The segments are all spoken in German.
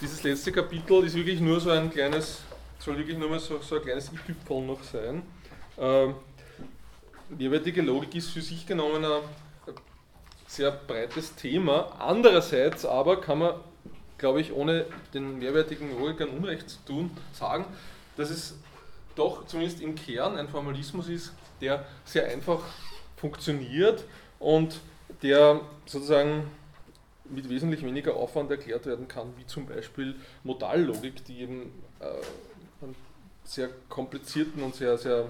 dieses letzte Kapitel ist wirklich nur so ein kleines, soll wirklich nur mal so, so ein kleines i-Tüpfel noch sein. Ähm, mehrwertige Logik ist für sich genommen ein sehr breites Thema. Andererseits aber kann man, glaube ich, ohne den mehrwertigen Logikern Unrecht zu tun, sagen, dass es doch zumindest im Kern ein Formalismus ist, der sehr einfach funktioniert und der sozusagen mit wesentlich weniger Aufwand erklärt werden kann, wie zum Beispiel Modallogik, die eben äh, einen sehr komplizierten und sehr, sehr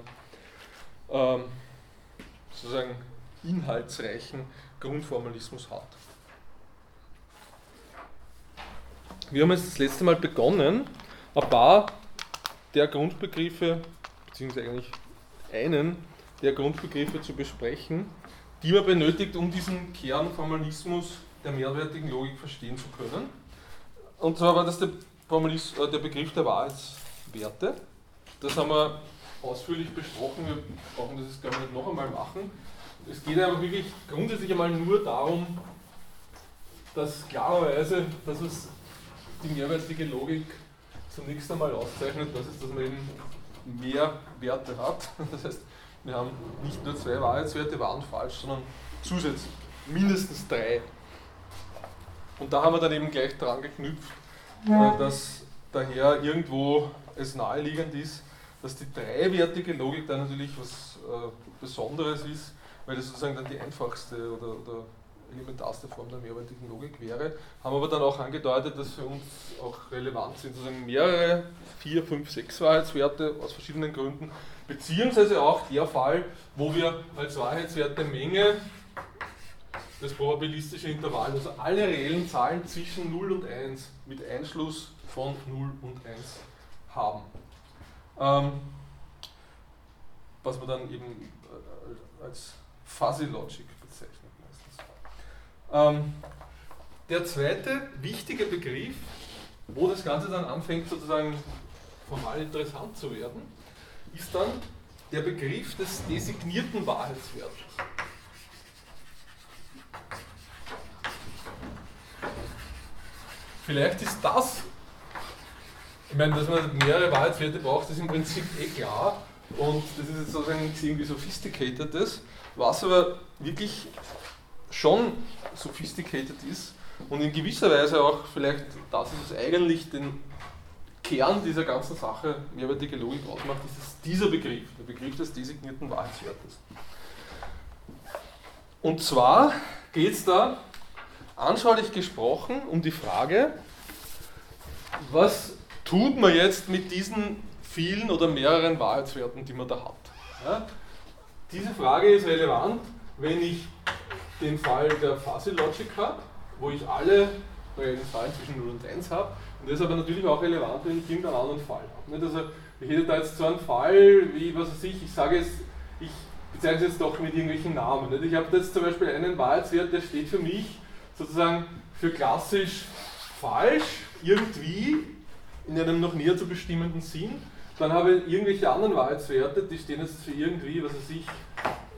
ähm, sozusagen inhaltsreichen Grundformalismus hat. Wir haben jetzt das letzte Mal begonnen, ein paar der Grundbegriffe, beziehungsweise eigentlich einen der Grundbegriffe zu besprechen, die man benötigt, um diesen Kernformalismus der mehrwertigen Logik verstehen zu können. Und zwar war das äh, der Begriff der Wahrheitswerte. Das haben wir ausführlich besprochen, wir brauchen das jetzt gar nicht noch einmal machen. Es geht aber wirklich grundsätzlich einmal nur darum, dass klarerweise, dass es die mehrwertige Logik zunächst einmal auszeichnet, das ist, dass man eben mehr Werte hat. Das heißt, wir haben nicht nur zwei Wahrheitswerte, wahr und falsch, sondern zusätzlich mindestens drei. Und da haben wir dann eben gleich dran geknüpft, äh, dass daher irgendwo es naheliegend ist, dass die dreiwertige Logik dann natürlich was äh, Besonderes ist, weil das sozusagen dann die einfachste oder, oder elementarste Form der mehrwertigen Logik wäre, haben aber dann auch angedeutet, dass für uns auch relevant sind sozusagen mehrere, vier, fünf, sechs Wahrheitswerte aus verschiedenen Gründen, beziehungsweise auch der Fall, wo wir als Wahrheitswerte Menge das probabilistische Intervall, also alle reellen Zahlen zwischen 0 und 1 mit Einschluss von 0 und 1 haben. Ähm, was man dann eben äh, als Fuzzy Logic bezeichnet meistens. Ähm, der zweite wichtige Begriff, wo das Ganze dann anfängt sozusagen formal interessant zu werden, ist dann der Begriff des designierten Wahrheitswertes. Vielleicht ist das, ich meine, dass man mehrere Wahrheitswerte braucht, ist im Prinzip eh klar und das ist jetzt sozusagen nichts irgendwie sophisticatedes, was aber wirklich schon sophisticated ist und in gewisser Weise auch vielleicht das ist es eigentlich den Kern dieser ganzen Sache mehrwertige Logik ausmacht, ist es dieser Begriff, der Begriff des designierten Wahrheitswertes. Und zwar geht es da anschaulich gesprochen um die Frage, was tut man jetzt mit diesen vielen oder mehreren Wahrheitswerten, die man da hat. Ja? Diese Frage ist relevant, wenn ich den Fall der Fuzzy Logic habe, wo ich alle reellen Zahlen zwischen 0 und 1 habe. Und das ist aber natürlich auch relevant, wenn ich irgendeinen anderen Fall habe. Also ich hätte da jetzt so einen Fall, wie, was weiß ich, ich sage es, ich bezeichne es jetzt doch mit irgendwelchen Namen. Nicht? Ich habe jetzt zum Beispiel einen Wahrheitswert, der steht für mich sozusagen für klassisch falsch, irgendwie, in einem noch näher zu bestimmenden Sinn. Dann habe ich irgendwelche anderen Wahrheitswerte, die stehen jetzt für irgendwie, was weiß ich,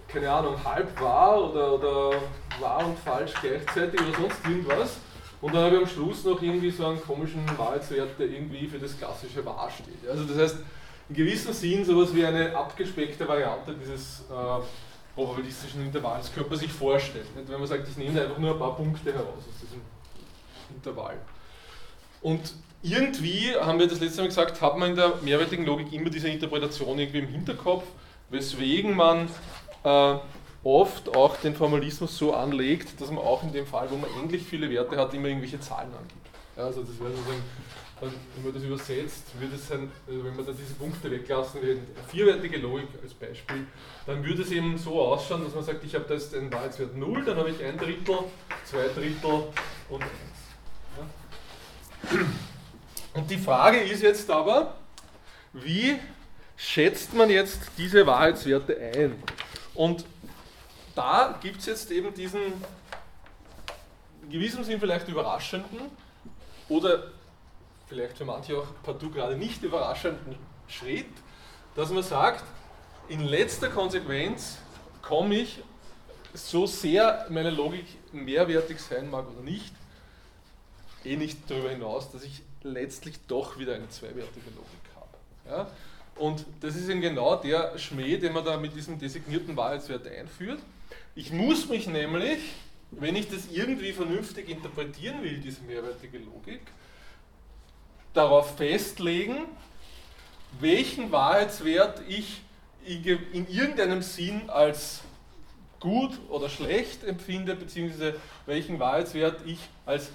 keine Ahnung, halb wahr oder, oder wahr und falsch gleichzeitig oder sonst irgendwas. Und dann habe ich am Schluss noch irgendwie so einen komischen Wahrheitswert, der irgendwie für das klassische wahr steht. Also das heißt, in gewissem Sinn sowas wie eine abgespeckte Variante dieses äh, probabilistischen Intervalls könnte man sich vorstellen. Wenn man sagt, ich nehme einfach nur ein paar Punkte heraus aus diesem Intervall. Und irgendwie, haben wir das letzte Mal gesagt, hat man in der mehrwertigen Logik immer diese Interpretation irgendwie im Hinterkopf, weswegen man äh, oft auch den Formalismus so anlegt, dass man auch in dem Fall, wo man endlich viele Werte hat, immer irgendwelche Zahlen angibt. Ja, also das wäre sozusagen, wenn man das übersetzt, würde es sein, also wenn man da diese Punkte weglassen würde, vierwertige Logik als Beispiel, dann würde es eben so ausschauen, dass man sagt, ich habe da jetzt einen Wahrheitswert 0, dann habe ich ein Drittel, zwei Drittel und 1. Ja. Und die Frage ist jetzt aber, wie schätzt man jetzt diese Wahrheitswerte ein? Und da gibt es jetzt eben diesen in gewissem Sinn vielleicht überraschenden oder vielleicht für manche auch partout gerade nicht überraschenden Schritt, dass man sagt, in letzter Konsequenz komme ich, so sehr meine Logik mehrwertig sein mag oder nicht, eh nicht darüber hinaus, dass ich letztlich doch wieder eine zweiwertige Logik habe. Ja? Und das ist eben genau der Schmäh, den man da mit diesem designierten Wahrheitswert einführt. Ich muss mich nämlich, wenn ich das irgendwie vernünftig interpretieren will, diese mehrwertige Logik, darauf festlegen, welchen Wahrheitswert ich in irgendeinem Sinn als gut oder schlecht empfinde, beziehungsweise welchen Wahrheitswert ich als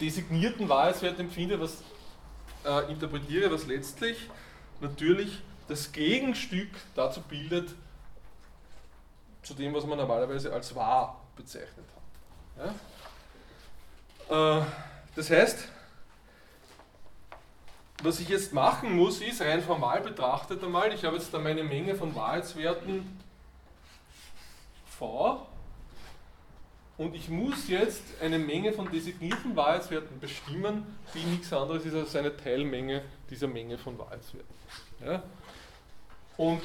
designierten Wahrheitswert empfinde, was äh, interpretiere, was letztlich natürlich das Gegenstück dazu bildet, zu dem, was man normalerweise als wahr bezeichnet hat. Ja? Äh, das heißt, was ich jetzt machen muss, ist rein formal betrachtet einmal, ich habe jetzt da meine Menge von Wahrheitswerten v und ich muss jetzt eine Menge von designierten Wahrheitswerten bestimmen, die nichts anderes ist als eine Teilmenge dieser Menge von Wahrheitswerten. Ja? Und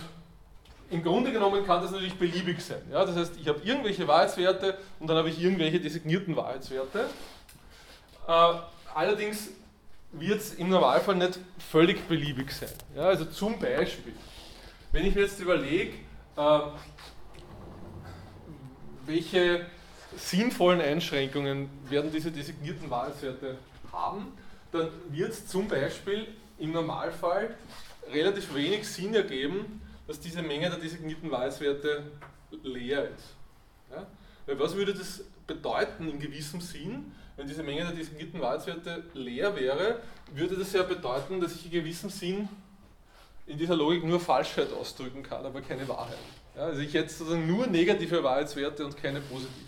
im Grunde genommen kann das natürlich beliebig sein. Ja? Das heißt, ich habe irgendwelche Wahrheitswerte und dann habe ich irgendwelche designierten Wahrheitswerte. Äh, allerdings wird es im Normalfall nicht völlig beliebig sein. Ja? Also zum Beispiel, wenn ich mir jetzt überlege, äh, welche sinnvollen Einschränkungen werden diese designierten Wahrheitswerte haben, dann wird es zum Beispiel im Normalfall relativ wenig Sinn ergeben, dass diese Menge der designierten Wahrheitswerte leer ist. Ja? Weil was würde das bedeuten in gewissem Sinn, wenn diese Menge der designierten Wahrheitswerte leer wäre, würde das ja bedeuten, dass ich in gewissem Sinn in dieser Logik nur Falschheit ausdrücken kann, aber keine Wahrheit. Ja, also ich hätte sozusagen nur negative Wahrheitswerte und keine positiven.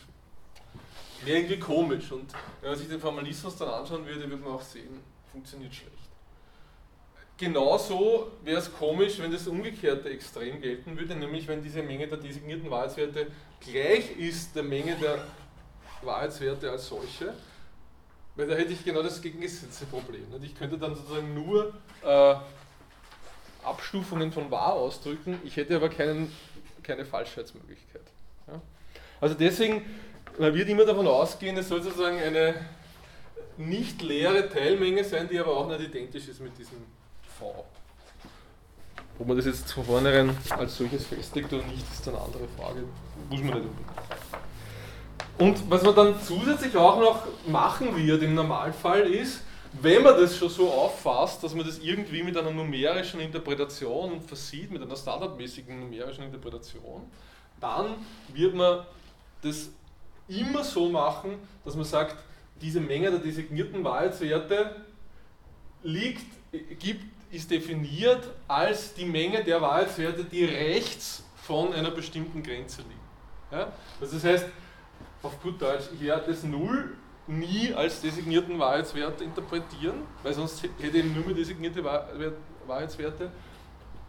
Wäre irgendwie komisch und wenn man sich den Formalismus dann anschauen würde, würde man auch sehen, funktioniert schlecht. Genauso wäre es komisch, wenn das umgekehrte Extrem gelten würde, nämlich wenn diese Menge der designierten Wahrheitswerte gleich ist der Menge der Wahrheitswerte als solche, weil da hätte ich genau das gegengesetzte Problem. Ich könnte dann sozusagen nur äh, Abstufungen von wahr ausdrücken, ich hätte aber keinen, keine Falschheitsmöglichkeit. Ja? Also deswegen, man wird immer davon ausgehen, es soll sozusagen eine nicht leere Teilmenge sein, die aber auch nicht identisch ist mit diesem V. Ob man das jetzt von vornherein als solches festlegt oder nicht, ist eine andere Frage. Muss man nicht unbedingt. Und was man dann zusätzlich auch noch machen wird im Normalfall ist, wenn man das schon so auffasst, dass man das irgendwie mit einer numerischen Interpretation versieht, mit einer standardmäßigen numerischen Interpretation, dann wird man das immer so machen, dass man sagt, diese Menge der designierten Wahrheitswerte liegt, gibt, ist definiert als die Menge der Wahrheitswerte, die rechts von einer bestimmten Grenze liegen. Ja? Also das heißt, auf gut Deutsch, ich werde das Null nie als designierten Wahrheitswert interpretieren, weil sonst hätte ich nur mehr designierte Wahrheitswerte.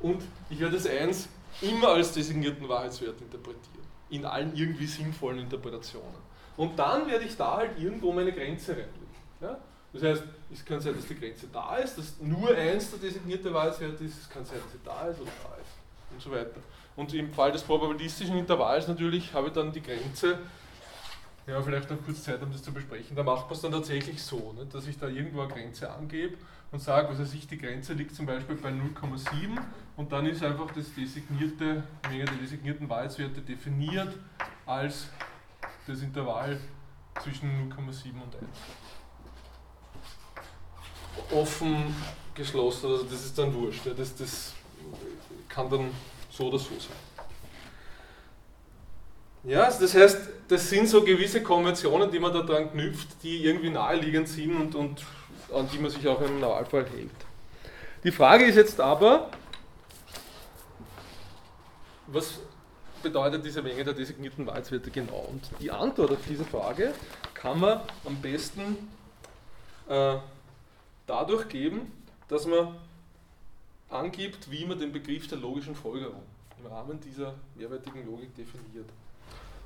Und ich werde das 1 immer als designierten Wahrheitswert interpretieren, in allen irgendwie sinnvollen Interpretationen. Und dann werde ich da halt irgendwo meine Grenze reinlegen. Ja? Das heißt, es kann sein, dass die Grenze da ist, dass nur 1 der designierte Wahrheitswert ist, es kann sein, dass sie da ist oder da ist und so weiter. Und im Fall des probabilistischen Intervalls natürlich habe ich dann die Grenze ja, vielleicht noch kurz Zeit, um das zu besprechen. Da macht man es dann tatsächlich so, ne, dass ich da irgendwo eine Grenze angebe und sage, was weiß ich, die Grenze liegt zum Beispiel bei 0,7 und dann ist einfach das designierte, Menge der designierten Wahrheitswerte definiert als das Intervall zwischen 0,7 und 1. Offen, geschlossen, also das ist dann wurscht. Ja, das, das kann dann so oder so sein. Ja, also das heißt, das sind so gewisse Konventionen, die man da dran knüpft, die irgendwie naheliegend sind und, und an die man sich auch im Normalfall hält. Die Frage ist jetzt aber, was bedeutet diese Menge der designierten Wahrheitswerte genau? Und die Antwort auf diese Frage kann man am besten äh, dadurch geben, dass man angibt, wie man den Begriff der logischen Folgerung im Rahmen dieser mehrwertigen Logik definiert.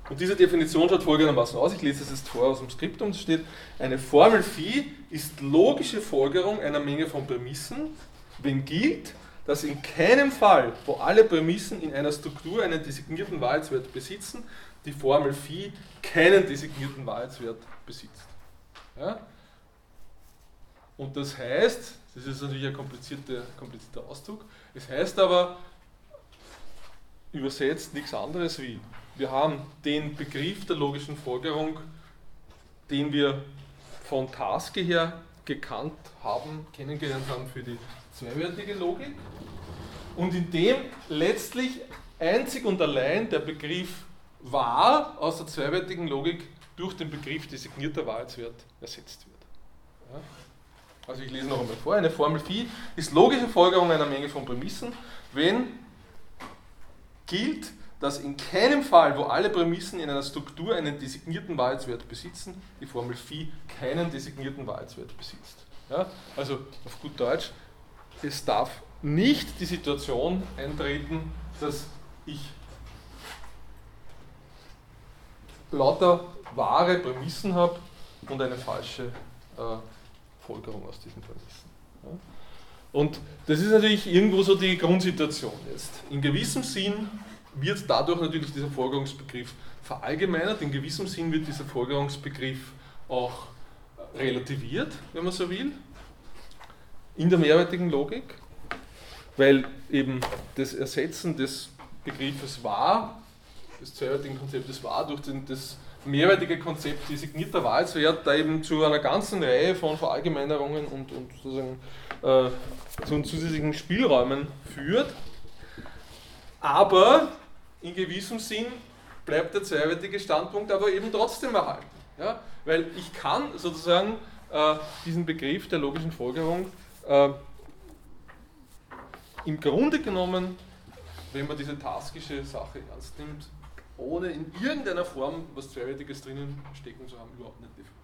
Und diese Definition schaut folgendermaßen aus. Ich lese es jetzt vor aus dem Skriptum. Es steht, eine Formel phi ist logische Folgerung einer Menge von Prämissen, wenn gilt, dass in keinem Fall, wo alle Prämissen in einer Struktur einen designierten Wahrheitswert besitzen, die Formel phi keinen designierten Wahrheitswert besitzt. Ja? Und das heißt, das ist natürlich ein komplizierter, komplizierter Ausdruck, es heißt aber übersetzt nichts anderes wie, wir haben den Begriff der logischen Folgerung, den wir von Taske her gekannt haben, kennengelernt haben für die zweiwertige Logik und in dem letztlich einzig und allein der Begriff wahr aus der zweiwertigen Logik durch den Begriff designierter Wahrheitswert ersetzt wird. Ja? Also ich lese noch einmal vor. Eine Formel Phi ist logische Folgerung einer Menge von Prämissen, wenn gilt, dass in keinem Fall, wo alle Prämissen in einer Struktur einen designierten Wahrheitswert besitzen, die Formel Phi keinen designierten Wahrheitswert besitzt. Ja? Also auf gut Deutsch, es darf nicht die Situation eintreten, dass ich lauter wahre Prämissen habe und eine falsche äh, Folgerung aus diesen Prämissen. Ja? Und das ist natürlich irgendwo so die Grundsituation jetzt. In gewissem Sinn wird dadurch natürlich dieser Folgerungsbegriff verallgemeinert, in gewissem Sinn wird dieser Folgerungsbegriff auch relativiert, wenn man so will, in der mehrwertigen Logik, weil eben das Ersetzen des Begriffes wahr, des zweiwertigen Konzeptes wahr, durch den, das mehrwertige Konzept designierter Wahrheitswert da eben zu einer ganzen Reihe von Verallgemeinerungen und, und sozusagen äh, zu zusätzlichen Spielräumen führt. Aber in gewissem Sinn bleibt der zweiwertige Standpunkt aber eben trotzdem erhalten. Ja? Weil ich kann sozusagen äh, diesen Begriff der logischen Folgerung äh, im Grunde genommen, wenn man diese taskische Sache ernst nimmt, ohne in irgendeiner Form was Zweiwertiges drinnen stecken zu haben, überhaupt nicht definieren.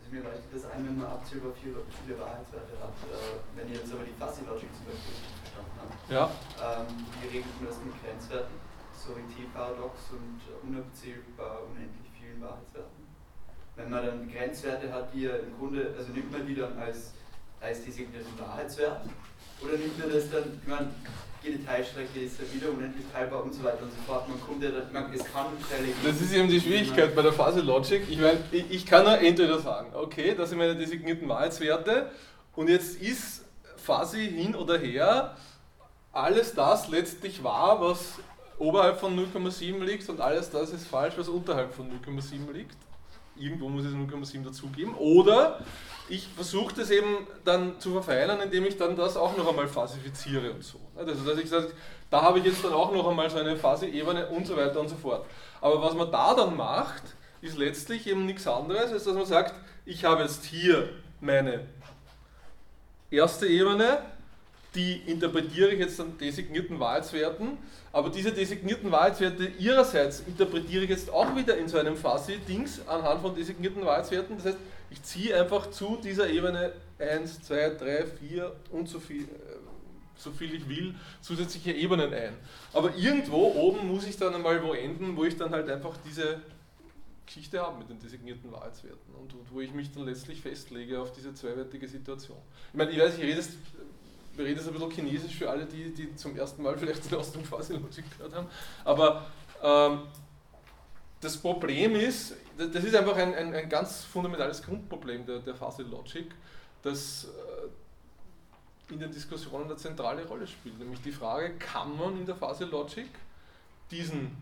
Also mir reicht das ein, wenn man abzählbar viele, viele Wahrheitswerte hat. Äh, wenn ich jetzt aber die Fuzzy Logic zum Beispiel verstanden habe, ja. ähm, wie regelt man das mit Grenzwerten? Sorieté-Paradox und unabzählbar unendlich vielen Wahrheitswerten. Wenn man dann Grenzwerte hat, die ja im Grunde, also nimmt man die dann als, als designierten Wahrheitswert oder nimmt man das dann, ich meine, jede Teilstrecke ist ja wieder unendlich teilbar und so weiter und so fort. Man kommt ja, man, es kann Fälle Das ist eben die Schwierigkeit bei der Phase Logic. Ich meine, ich, ich kann nur entweder sagen, okay, das sind meine designierten Wahrheitswerte und jetzt ist Fuzzy hin oder her alles das letztlich wahr, was oberhalb von 0,7 liegt und alles das ist falsch, was unterhalb von 0,7 liegt. Irgendwo muss es 0,7 dazugeben. Oder ich versuche das eben dann zu verfeinern, indem ich dann das auch noch einmal falsifiziere und so. Also dass ich sage, da habe ich jetzt dann auch noch einmal so eine Phase-Ebene und so weiter und so fort. Aber was man da dann macht, ist letztlich eben nichts anderes, als dass man sagt, ich habe jetzt hier meine erste Ebene, die interpretiere ich jetzt an designierten Wahrheitswerten, aber diese designierten Wahrheitswerte ihrerseits interpretiere ich jetzt auch wieder in so einem Fuzzy-Dings anhand von designierten Wahrheitswerten. Das heißt, ich ziehe einfach zu dieser Ebene 1, 2, 3, 4 und so viel, äh, so viel ich will, zusätzliche Ebenen ein. Aber irgendwo oben muss ich dann einmal wo enden, wo ich dann halt einfach diese Geschichte habe mit den designierten Wahrheitswerten und, und wo ich mich dann letztlich festlege auf diese zweiwertige Situation. Ich meine, ich weiß, ich rede jetzt wir reden jetzt ein bisschen Chinesisch für alle, die, die zum ersten Mal vielleicht den Ausdruck Logic gehört haben. Aber ähm, das Problem ist, das ist einfach ein, ein, ein ganz fundamentales Grundproblem der, der Fuzzy Logic, das äh, in den Diskussionen eine zentrale Rolle spielt. Nämlich die Frage, kann man in der Fuzzy Logic diesen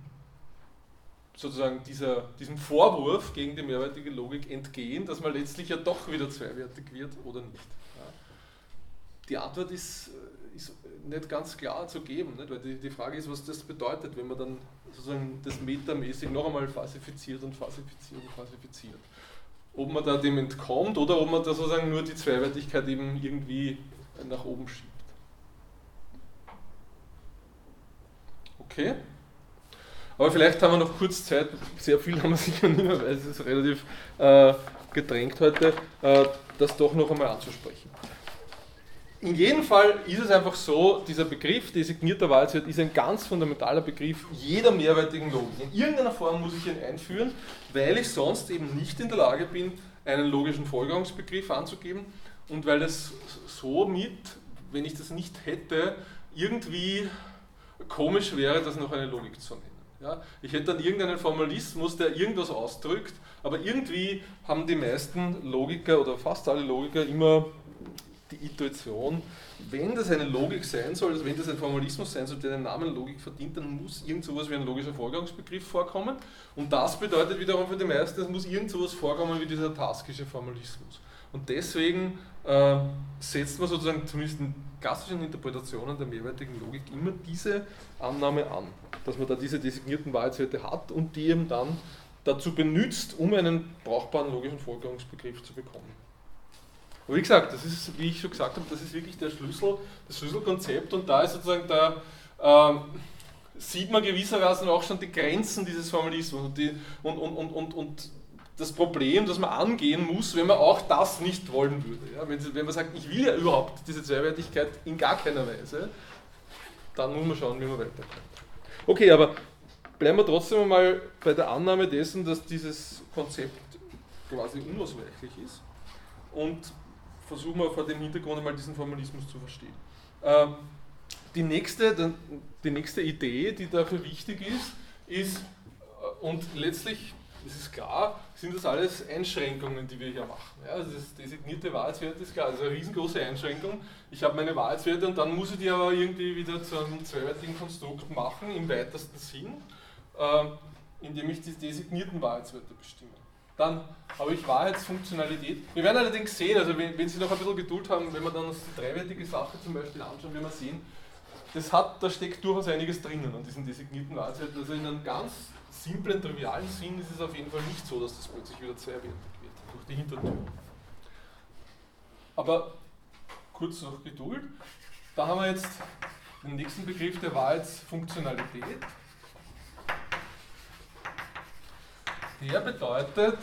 sozusagen dieser, diesem Vorwurf gegen die mehrwertige Logik entgehen, dass man letztlich ja doch wieder zweiwertig wird oder nicht. Die Antwort ist, äh, ist nicht ganz klar zu geben, nicht? weil die, die Frage ist, was das bedeutet, wenn man dann sozusagen das metamäßig noch einmal falsifiziert und falsifiziert und falsifiziert. Ob man da dem entkommt oder ob man da sozusagen nur die Zweiwertigkeit eben irgendwie nach oben schiebt. Okay? Aber vielleicht haben wir noch kurz Zeit, sehr viel haben wir sicher nicht mehr, weil es ist relativ äh, gedrängt heute, äh, das doch noch einmal anzusprechen. In jedem Fall ist es einfach so, dieser Begriff designierter Wahrheitswert ist ein ganz fundamentaler Begriff jeder mehrwertigen Logik. In irgendeiner Form muss ich ihn einführen, weil ich sonst eben nicht in der Lage bin, einen logischen Folgerungsbegriff anzugeben und weil es somit, wenn ich das nicht hätte, irgendwie komisch wäre, das noch eine Logik zu nennen. Ja, ich hätte dann irgendeinen Formalismus, der irgendwas ausdrückt, aber irgendwie haben die meisten Logiker oder fast alle Logiker immer die Intuition, wenn das eine Logik sein soll, also wenn das ein Formalismus sein soll, der den Namen Logik verdient, dann muss irgend sowas wie ein logischer Vorgangsbegriff vorkommen. Und das bedeutet wiederum für die meisten, es muss irgend sowas vorkommen wie dieser taskische Formalismus. Und deswegen äh, setzt man sozusagen zumindest in klassischen Interpretationen der mehrwertigen Logik immer diese Annahme an, dass man da diese designierten Wahrheitswerte hat und die eben dann dazu benutzt, um einen brauchbaren logischen Vorgangsbegriff zu bekommen. Aber wie gesagt, das ist, wie ich schon gesagt habe, das ist wirklich der Schlüssel, das Schlüsselkonzept und da ist sozusagen da ähm, sieht man gewissermaßen auch schon die Grenzen dieses Formalismus und, die, und, und, und, und, und das Problem, das man angehen muss, wenn man auch das nicht wollen würde. Ja, wenn, wenn man sagt, ich will ja überhaupt diese Zweiwertigkeit in gar keiner Weise, dann muss man schauen, wie man weiterkommt. Okay, aber bleiben wir trotzdem einmal bei der Annahme dessen, dass dieses Konzept quasi unausweichlich ist und versuchen wir vor dem Hintergrund einmal diesen Formalismus zu verstehen. Ähm, die, nächste, die nächste Idee, die dafür wichtig ist, ist, äh, und letztlich es ist klar, sind das alles Einschränkungen, die wir hier machen. Ja, also das designierte Wahrheitswert ist klar, also eine riesengroße Einschränkung. Ich habe meine Wahrheitswerte und dann muss ich die aber irgendwie wieder zu einem zweiwertigen Konstrukt machen, im weitesten Sinn, äh, indem ich die designierten Wahrheitswerte bestimme. Dann habe ich Wahrheitsfunktionalität. Wir werden allerdings sehen, also wenn, wenn Sie noch ein bisschen Geduld haben, wenn wir dann uns die dreiwertige Sache zum Beispiel anschauen, werden wir sehen, das hat, da steckt durchaus einiges drinnen an diesen designierten Wahrheitswerten. Also in einem ganz simplen, trivialen Sinn ist es auf jeden Fall nicht so, dass das plötzlich wieder zweiwertig wird, durch die Hintertür. Aber kurz noch Geduld. Da haben wir jetzt den nächsten Begriff der Wahrheitsfunktionalität. Der bedeutet,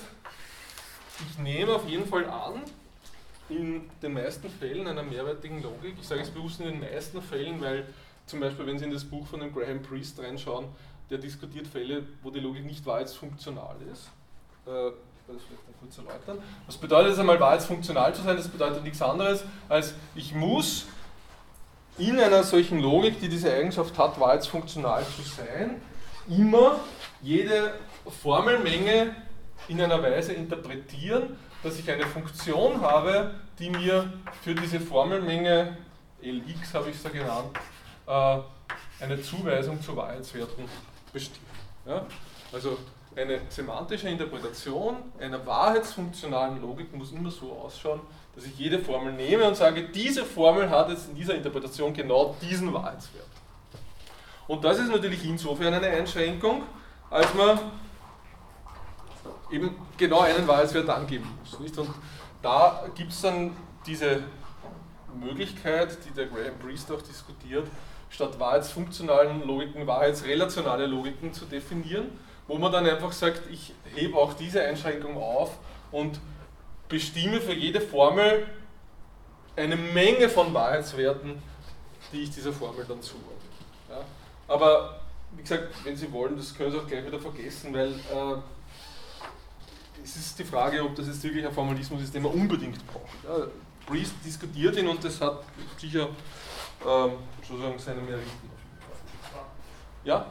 ich nehme auf jeden Fall an, in den meisten Fällen einer mehrwertigen Logik, ich sage es bewusst in den meisten Fällen, weil zum Beispiel, wenn Sie in das Buch von dem Graham Priest reinschauen, der diskutiert Fälle, wo die Logik nicht wahrheitsfunktional ist. Äh, das vielleicht kurz erläutern. Was bedeutet es einmal, wahrheitsfunktional zu sein? Das bedeutet nichts anderes, als ich muss in einer solchen Logik, die diese Eigenschaft hat, wahrheitsfunktional zu sein, immer jede Formelmenge in einer Weise interpretieren, dass ich eine Funktion habe, die mir für diese Formelmenge Lx habe ich es ja genannt, äh, eine Zuweisung zu Wahrheitswerten bestimmt. Ja? Also eine semantische Interpretation einer wahrheitsfunktionalen Logik muss immer so ausschauen, dass ich jede Formel nehme und sage, diese Formel hat jetzt in dieser Interpretation genau diesen Wahrheitswert. Und das ist natürlich insofern eine Einschränkung, als man eben genau einen Wahrheitswert angeben muss. Nicht? Und da gibt es dann diese Möglichkeit, die der Graham Priest auch diskutiert, statt wahrheitsfunktionalen Logiken wahrheitsrelationale Logiken zu definieren, wo man dann einfach sagt, ich hebe auch diese Einschränkung auf und bestimme für jede Formel eine Menge von Wahrheitswerten, die ich dieser Formel dann zuordne. Ja? Aber wie gesagt, wenn Sie wollen, das können Sie auch gleich wieder vergessen, weil äh, es ist die Frage, ob das jetzt wirklich ein Formalismus ist, den man unbedingt braucht. Ja? Priest diskutiert ihn und das hat sicher ähm, sozusagen seine Meriten. Ja?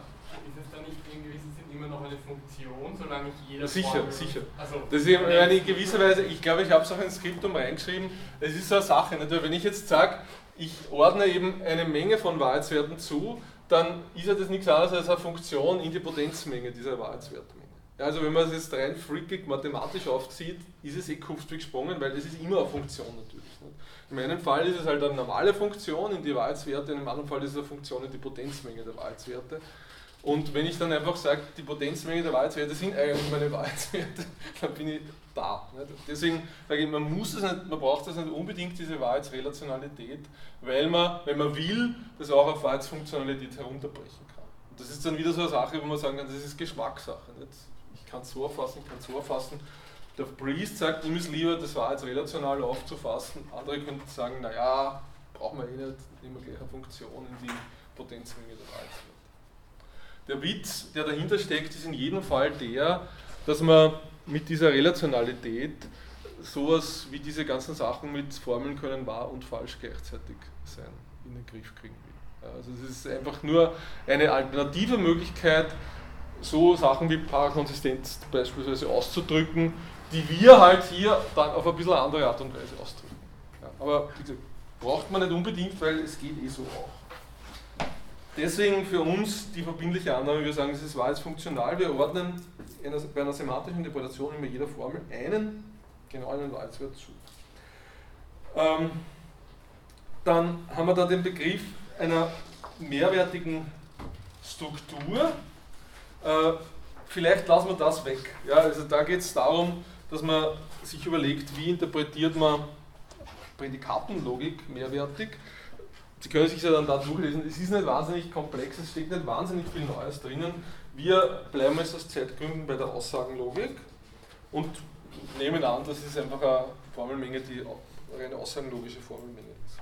Ist es dann nicht in gewissem Sinn immer noch eine Funktion, solange ich jeder Sicher, Formel sicher. Also, das ist eine in gewisser Weise, ich glaube, ich habe es auch ins Skriptum reingeschrieben, es ist so eine Sache, nicht? wenn ich jetzt sage, ich ordne eben eine Menge von Wahrheitswerten zu, dann ist ja das nichts anderes als eine Funktion in die Potenzmenge dieser Wahrheitswertmenge. Also wenn man es jetzt rein freakig mathematisch aufzieht, ist es eh Kupfstück gesprungen, weil das ist immer eine Funktion natürlich. Nicht? In meinem Fall ist es halt eine normale Funktion in die Wahrheitswerte, in einem anderen Fall ist es eine Funktion in die Potenzmenge der Wahrheitswerte. Und wenn ich dann einfach sage, die Potenzmenge der Wahrheitswerte sind eigentlich meine Wahrheitswerte, dann bin ich da. Nicht? Deswegen sage ich, man muss es nicht, man braucht das nicht unbedingt, diese Wahrheitsrelationalität, weil man, wenn man will, das auch auf Wahrheitsfunktionalität herunterbrechen kann. Und das ist dann wieder so eine Sache, wo man sagen kann, das ist Geschmackssache. Nicht? Kann es so erfassen, ich kann es so erfassen. Der Priest sagt, ihm ist lieber, das war als relational aufzufassen. Andere könnten sagen, naja, brauchen wir eh nicht, wir gleich eine Funktion in die Potenzmenge der Wahrheitswerte. Der Witz, der dahinter steckt, ist in jedem Fall der, dass man mit dieser Relationalität sowas wie diese ganzen Sachen mit Formeln können wahr und falsch gleichzeitig sein, in den Griff kriegen will. Also es ist einfach nur eine alternative Möglichkeit, so Sachen wie Parakonsistenz beispielsweise auszudrücken, die wir halt hier dann auf ein bisschen andere Art und Weise ausdrücken. Ja, aber gesagt, Braucht man nicht unbedingt, weil es geht eh so auch. Deswegen für uns die verbindliche Annahme, wir sagen, es ist wahrheitsfunktional, wir ordnen bei einer semantischen Interpretation immer jeder Formel einen genauen Wahrheitswert zu. Ähm, dann haben wir da den Begriff einer mehrwertigen Struktur. Äh, vielleicht lassen wir das weg. Ja, also da geht es darum, dass man sich überlegt, wie interpretiert man Prädikatenlogik mehrwertig. Sie können sich ja dann da durchlesen, es ist nicht wahnsinnig komplex, es steckt nicht wahnsinnig viel Neues drinnen. Wir bleiben jetzt aus Zeitgründen bei der Aussagenlogik und nehmen an, dass es einfach eine Formelmenge, die eine aussagenlogische Formelmenge ist.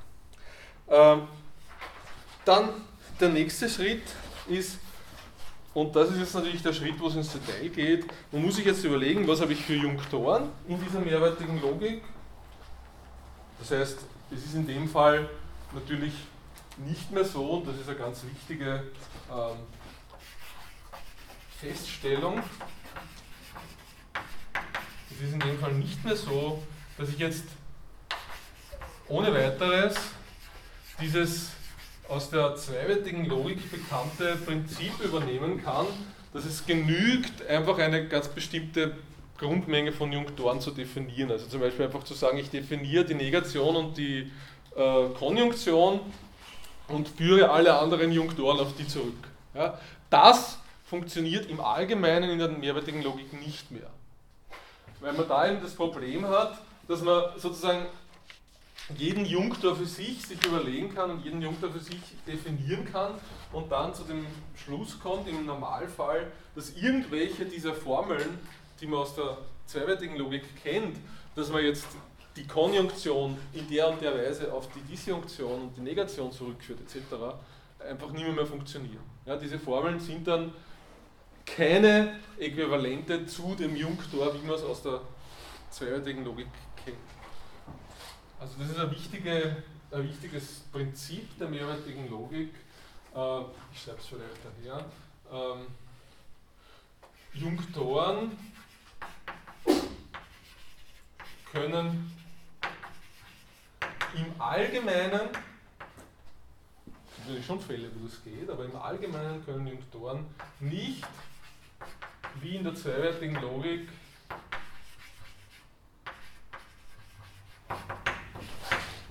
Ähm, dann der nächste Schritt ist, und das ist jetzt natürlich der Schritt, wo es ins Detail geht, man muss sich jetzt überlegen, was habe ich für Junktoren in dieser mehrwertigen Logik. Das heißt, es ist in dem Fall natürlich nicht mehr so, und das ist eine ganz wichtige ähm, Feststellung, es ist in dem Fall nicht mehr so, dass ich jetzt ohne weiteres dieses aus der zweiwertigen Logik bekannte Prinzip übernehmen kann, dass es genügt, einfach eine ganz bestimmte Grundmenge von Junktoren zu definieren. Also zum Beispiel einfach zu sagen, ich definiere die Negation und die äh, Konjunktion und führe alle anderen Junktoren auf die zurück. Ja, das funktioniert im Allgemeinen in der mehrwertigen Logik nicht mehr. Weil man da eben das Problem hat, dass man sozusagen jeden Junktor für sich sich überlegen kann und jeden Junktor für sich definieren kann und dann zu dem Schluss kommt, im Normalfall, dass irgendwelche dieser Formeln, die man aus der zweiwertigen Logik kennt, dass man jetzt die Konjunktion in der und der Weise auf die Disjunktion und die Negation zurückführt etc., einfach nicht mehr, mehr funktionieren. Ja, diese Formeln sind dann keine Äquivalente zu dem Junktor, wie man es aus der zweiwertigen Logik. Also das ist ein, wichtige, ein wichtiges Prinzip der mehrwertigen Logik. Äh, ich schreibe es vielleicht daher. Ähm, Junktoren können im Allgemeinen, natürlich schon Fälle, wo das geht, aber im Allgemeinen können Junktoren nicht wie in der zweiwertigen Logik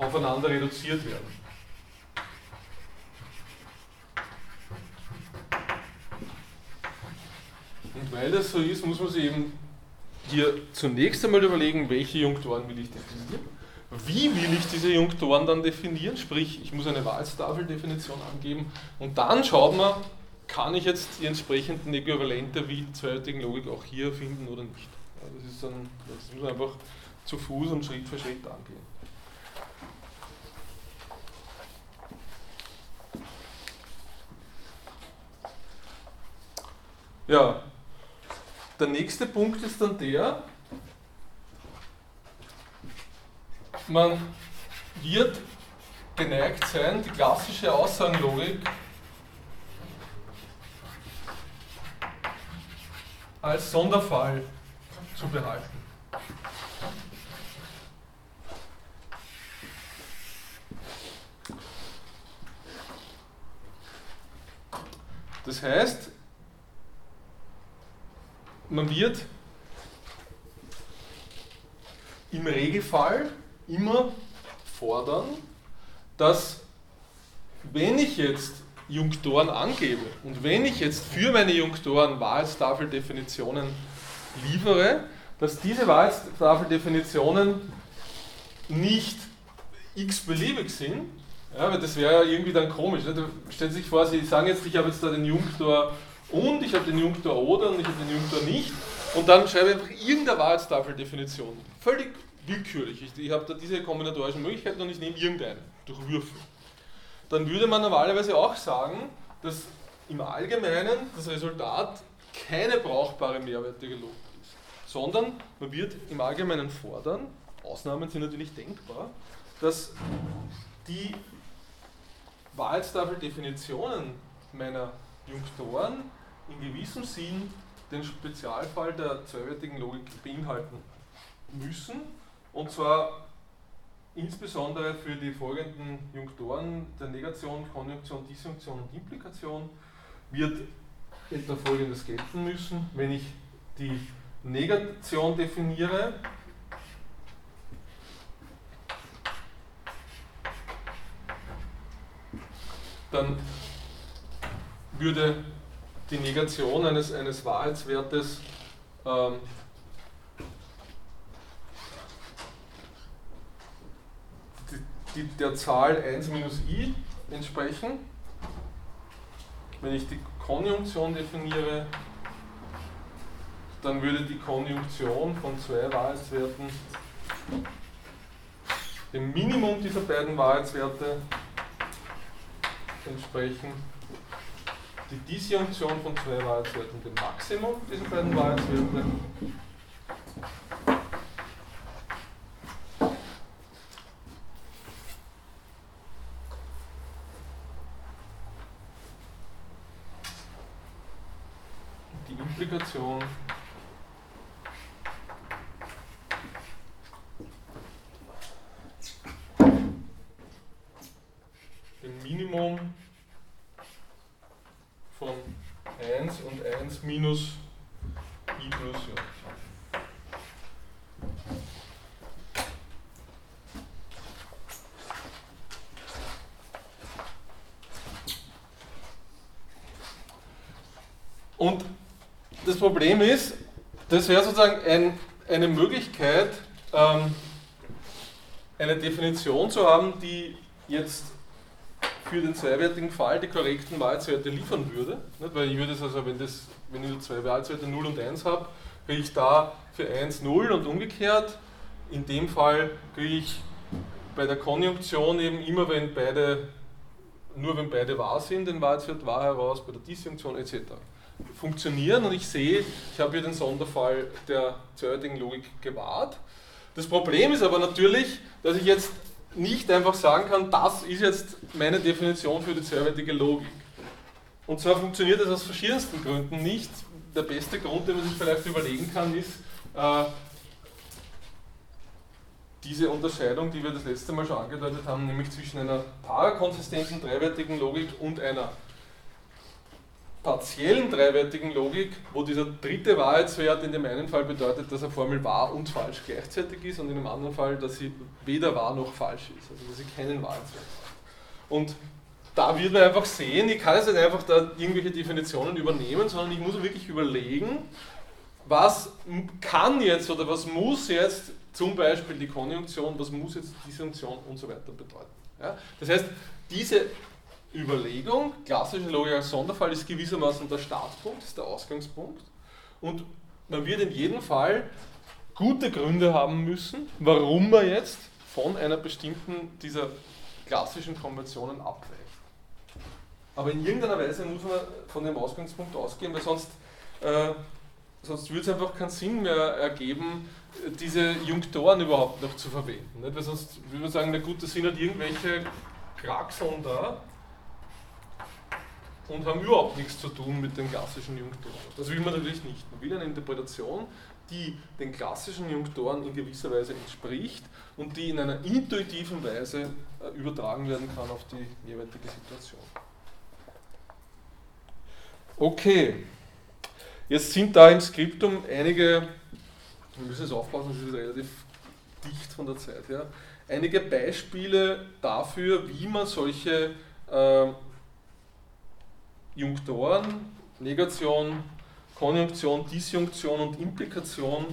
aufeinander reduziert werden. Und weil das so ist, muss man sich eben hier zunächst einmal überlegen, welche Junktoren will ich definieren. Wie will ich diese Junktoren dann definieren? Sprich, ich muss eine Wahlstafeldefinition angeben und dann schaut man, kann ich jetzt die entsprechenden Äquivalente wie in zweitigen Logik auch hier finden oder nicht. das, ist dann, das muss man einfach zu Fuß und Schritt für Schritt angehen. Ja, der nächste Punkt ist dann der, man wird geneigt sein, die klassische Aussagenlogik als Sonderfall zu behalten. Das heißt, man wird im Regelfall immer fordern, dass wenn ich jetzt Junktoren angebe und wenn ich jetzt für meine Junktoren Wahrheitstafeldefinitionen liefere, dass diese Wahrheitstafeldefinitionen nicht x-beliebig sind, ja, weil das wäre ja irgendwie dann komisch. Ne? Stellen Sie sich vor, Sie sagen jetzt, ich habe jetzt da den Junktor und, ich habe den Junktor oder und ich habe den Junktor nicht und dann schreibe ich einfach irgendeine Wahrheitstafeldefinition. Völlig willkürlich. Ich, ich habe da diese kombinatorischen Möglichkeiten und ich nehme irgendeine durch Würfel. Dann würde man normalerweise auch sagen, dass im Allgemeinen das Resultat keine brauchbare mehrwertige Logik ist, sondern man wird im Allgemeinen fordern, Ausnahmen sind natürlich denkbar, dass die Wahrheitstafeldefinitionen meiner Junktoren in gewissem Sinn den Spezialfall der zweiwertigen Logik beinhalten müssen. Und zwar insbesondere für die folgenden Junktoren der Negation, Konjunktion, Disjunktion und Implikation wird etwa folgendes gelten müssen. Wenn ich die Negation definiere, dann würde die Negation eines, eines Wahrheitswertes ähm, die, der Zahl 1 minus i entsprechen. Wenn ich die Konjunktion definiere, dann würde die Konjunktion von zwei Wahrheitswerten dem Minimum dieser beiden Wahrheitswerte entsprechen. Die Disjunktion von zwei Wahrheitswerten dem Maximum dieser beiden Wahrheitswerte Multiplikation dem Minimum von 1 und 1 minus i plus j. Und das Problem ist, das wäre sozusagen ein, eine Möglichkeit, ähm, eine Definition zu haben, die jetzt für den zweiwertigen Fall die korrekten Wahrheitswerte liefern würde. Nicht? Weil ich würde es also, wenn, das, wenn ich nur zwei Wahrheitswerte 0 und 1 habe, kriege ich da für 1 0 und umgekehrt. In dem Fall kriege ich bei der Konjunktion eben immer, wenn beide, nur wenn beide wahr sind, den Wahrheitswert wahr heraus, bei der Disjunktion etc funktionieren und ich sehe, ich habe hier den Sonderfall der zweideutigen Logik gewahrt. Das Problem ist aber natürlich, dass ich jetzt nicht einfach sagen kann, das ist jetzt meine Definition für die zweideutige Logik. Und zwar funktioniert das aus verschiedensten Gründen nicht. Der beste Grund, den man sich vielleicht überlegen kann, ist äh, diese Unterscheidung, die wir das letzte Mal schon angedeutet haben, nämlich zwischen einer parakonsistenten dreiwertigen Logik und einer partiellen dreiwertigen Logik, wo dieser dritte Wahrheitswert in dem einen Fall bedeutet, dass eine Formel wahr und falsch gleichzeitig ist und in dem anderen Fall, dass sie weder wahr noch falsch ist, also dass sie keinen Wahrheitswert hat. Und da wird man einfach sehen, ich kann jetzt nicht einfach da irgendwelche Definitionen übernehmen, sondern ich muss wirklich überlegen, was kann jetzt oder was muss jetzt zum Beispiel die Konjunktion, was muss jetzt die Disjunktion und so weiter bedeuten. Ja? Das heißt, diese Überlegung, klassische Logik als Sonderfall ist gewissermaßen der Startpunkt, ist der Ausgangspunkt. Und man wird in jedem Fall gute Gründe haben müssen, warum man jetzt von einer bestimmten dieser klassischen Konventionen abweicht. Aber in irgendeiner Weise muss man von dem Ausgangspunkt ausgehen, weil sonst, äh, sonst würde es einfach keinen Sinn mehr ergeben, diese Junktoren überhaupt noch zu verwenden. Nicht? Weil sonst würde man sagen, na gut, das sind halt irgendwelche Kraxeln da, und haben überhaupt nichts zu tun mit den klassischen Junktoren. Das will man natürlich nicht. Man will eine Interpretation, die den klassischen Junktoren in gewisser Weise entspricht und die in einer intuitiven Weise äh, übertragen werden kann auf die jeweilige Situation. Okay, jetzt sind da im Skriptum einige, wir müssen jetzt aufpassen, es ist relativ dicht von der Zeit her, einige Beispiele dafür, wie man solche äh, Junktoren, Negation, Konjunktion, Disjunktion und Implikation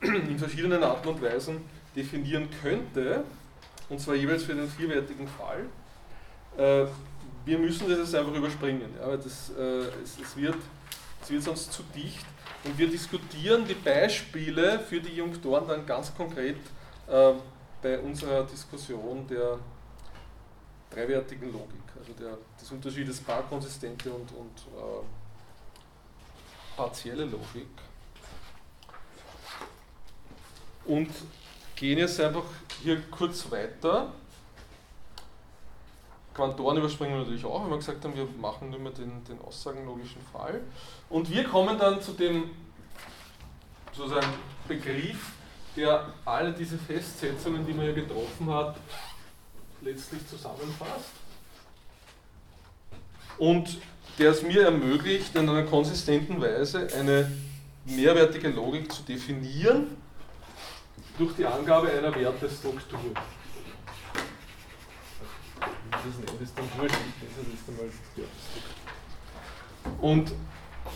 in verschiedenen Arten und Weisen definieren könnte, und zwar jeweils für den vierwertigen Fall. Äh, wir müssen das jetzt einfach überspringen, ja, weil das, äh, es, wird, es wird sonst zu dicht. Und wir diskutieren die Beispiele für die Junktoren dann ganz konkret äh, bei unserer Diskussion der dreiwertigen Logik, also der, des Unterschiedes parkonsistente und, und äh, partielle Logik. Und gehen jetzt einfach hier kurz weiter. Quantoren überspringen wir natürlich auch, weil wir gesagt haben, wir machen nur mehr den, den aussagenlogischen Fall. Und wir kommen dann zu dem sozusagen Begriff der alle diese Festsetzungen, die man ja getroffen hat, letztlich zusammenfasst und der es mir ermöglicht, in einer konsistenten Weise eine mehrwertige Logik zu definieren durch die Angabe einer Wertestruktur. Und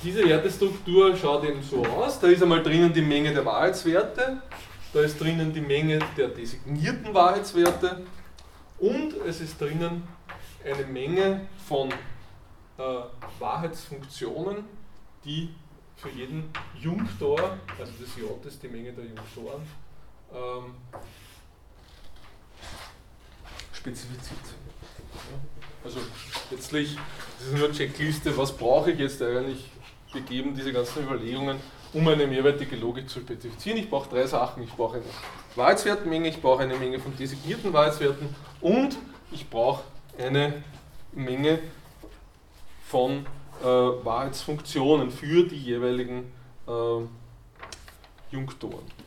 diese Wertestruktur schaut eben so aus. Da ist einmal drinnen die Menge der Wahrheitswerte, da ist drinnen die Menge der designierten Wahrheitswerte und es ist drinnen eine Menge von äh, Wahrheitsfunktionen, die für jeden Junktor, also das J ist die Menge der Junktoren, ähm, spezifiziert. Also letztlich, das ist nur eine Checkliste, was brauche ich jetzt eigentlich, gegeben diese ganzen Überlegungen, um eine mehrwertige Logik zu spezifizieren. Ich brauche drei Sachen. Ich brauche eine Wahrheitswertmenge, ich brauche eine Menge von designierten Wahrheitswerten und ich brauche eine Menge von äh, Wahrheitsfunktionen für die jeweiligen äh, Junktoren.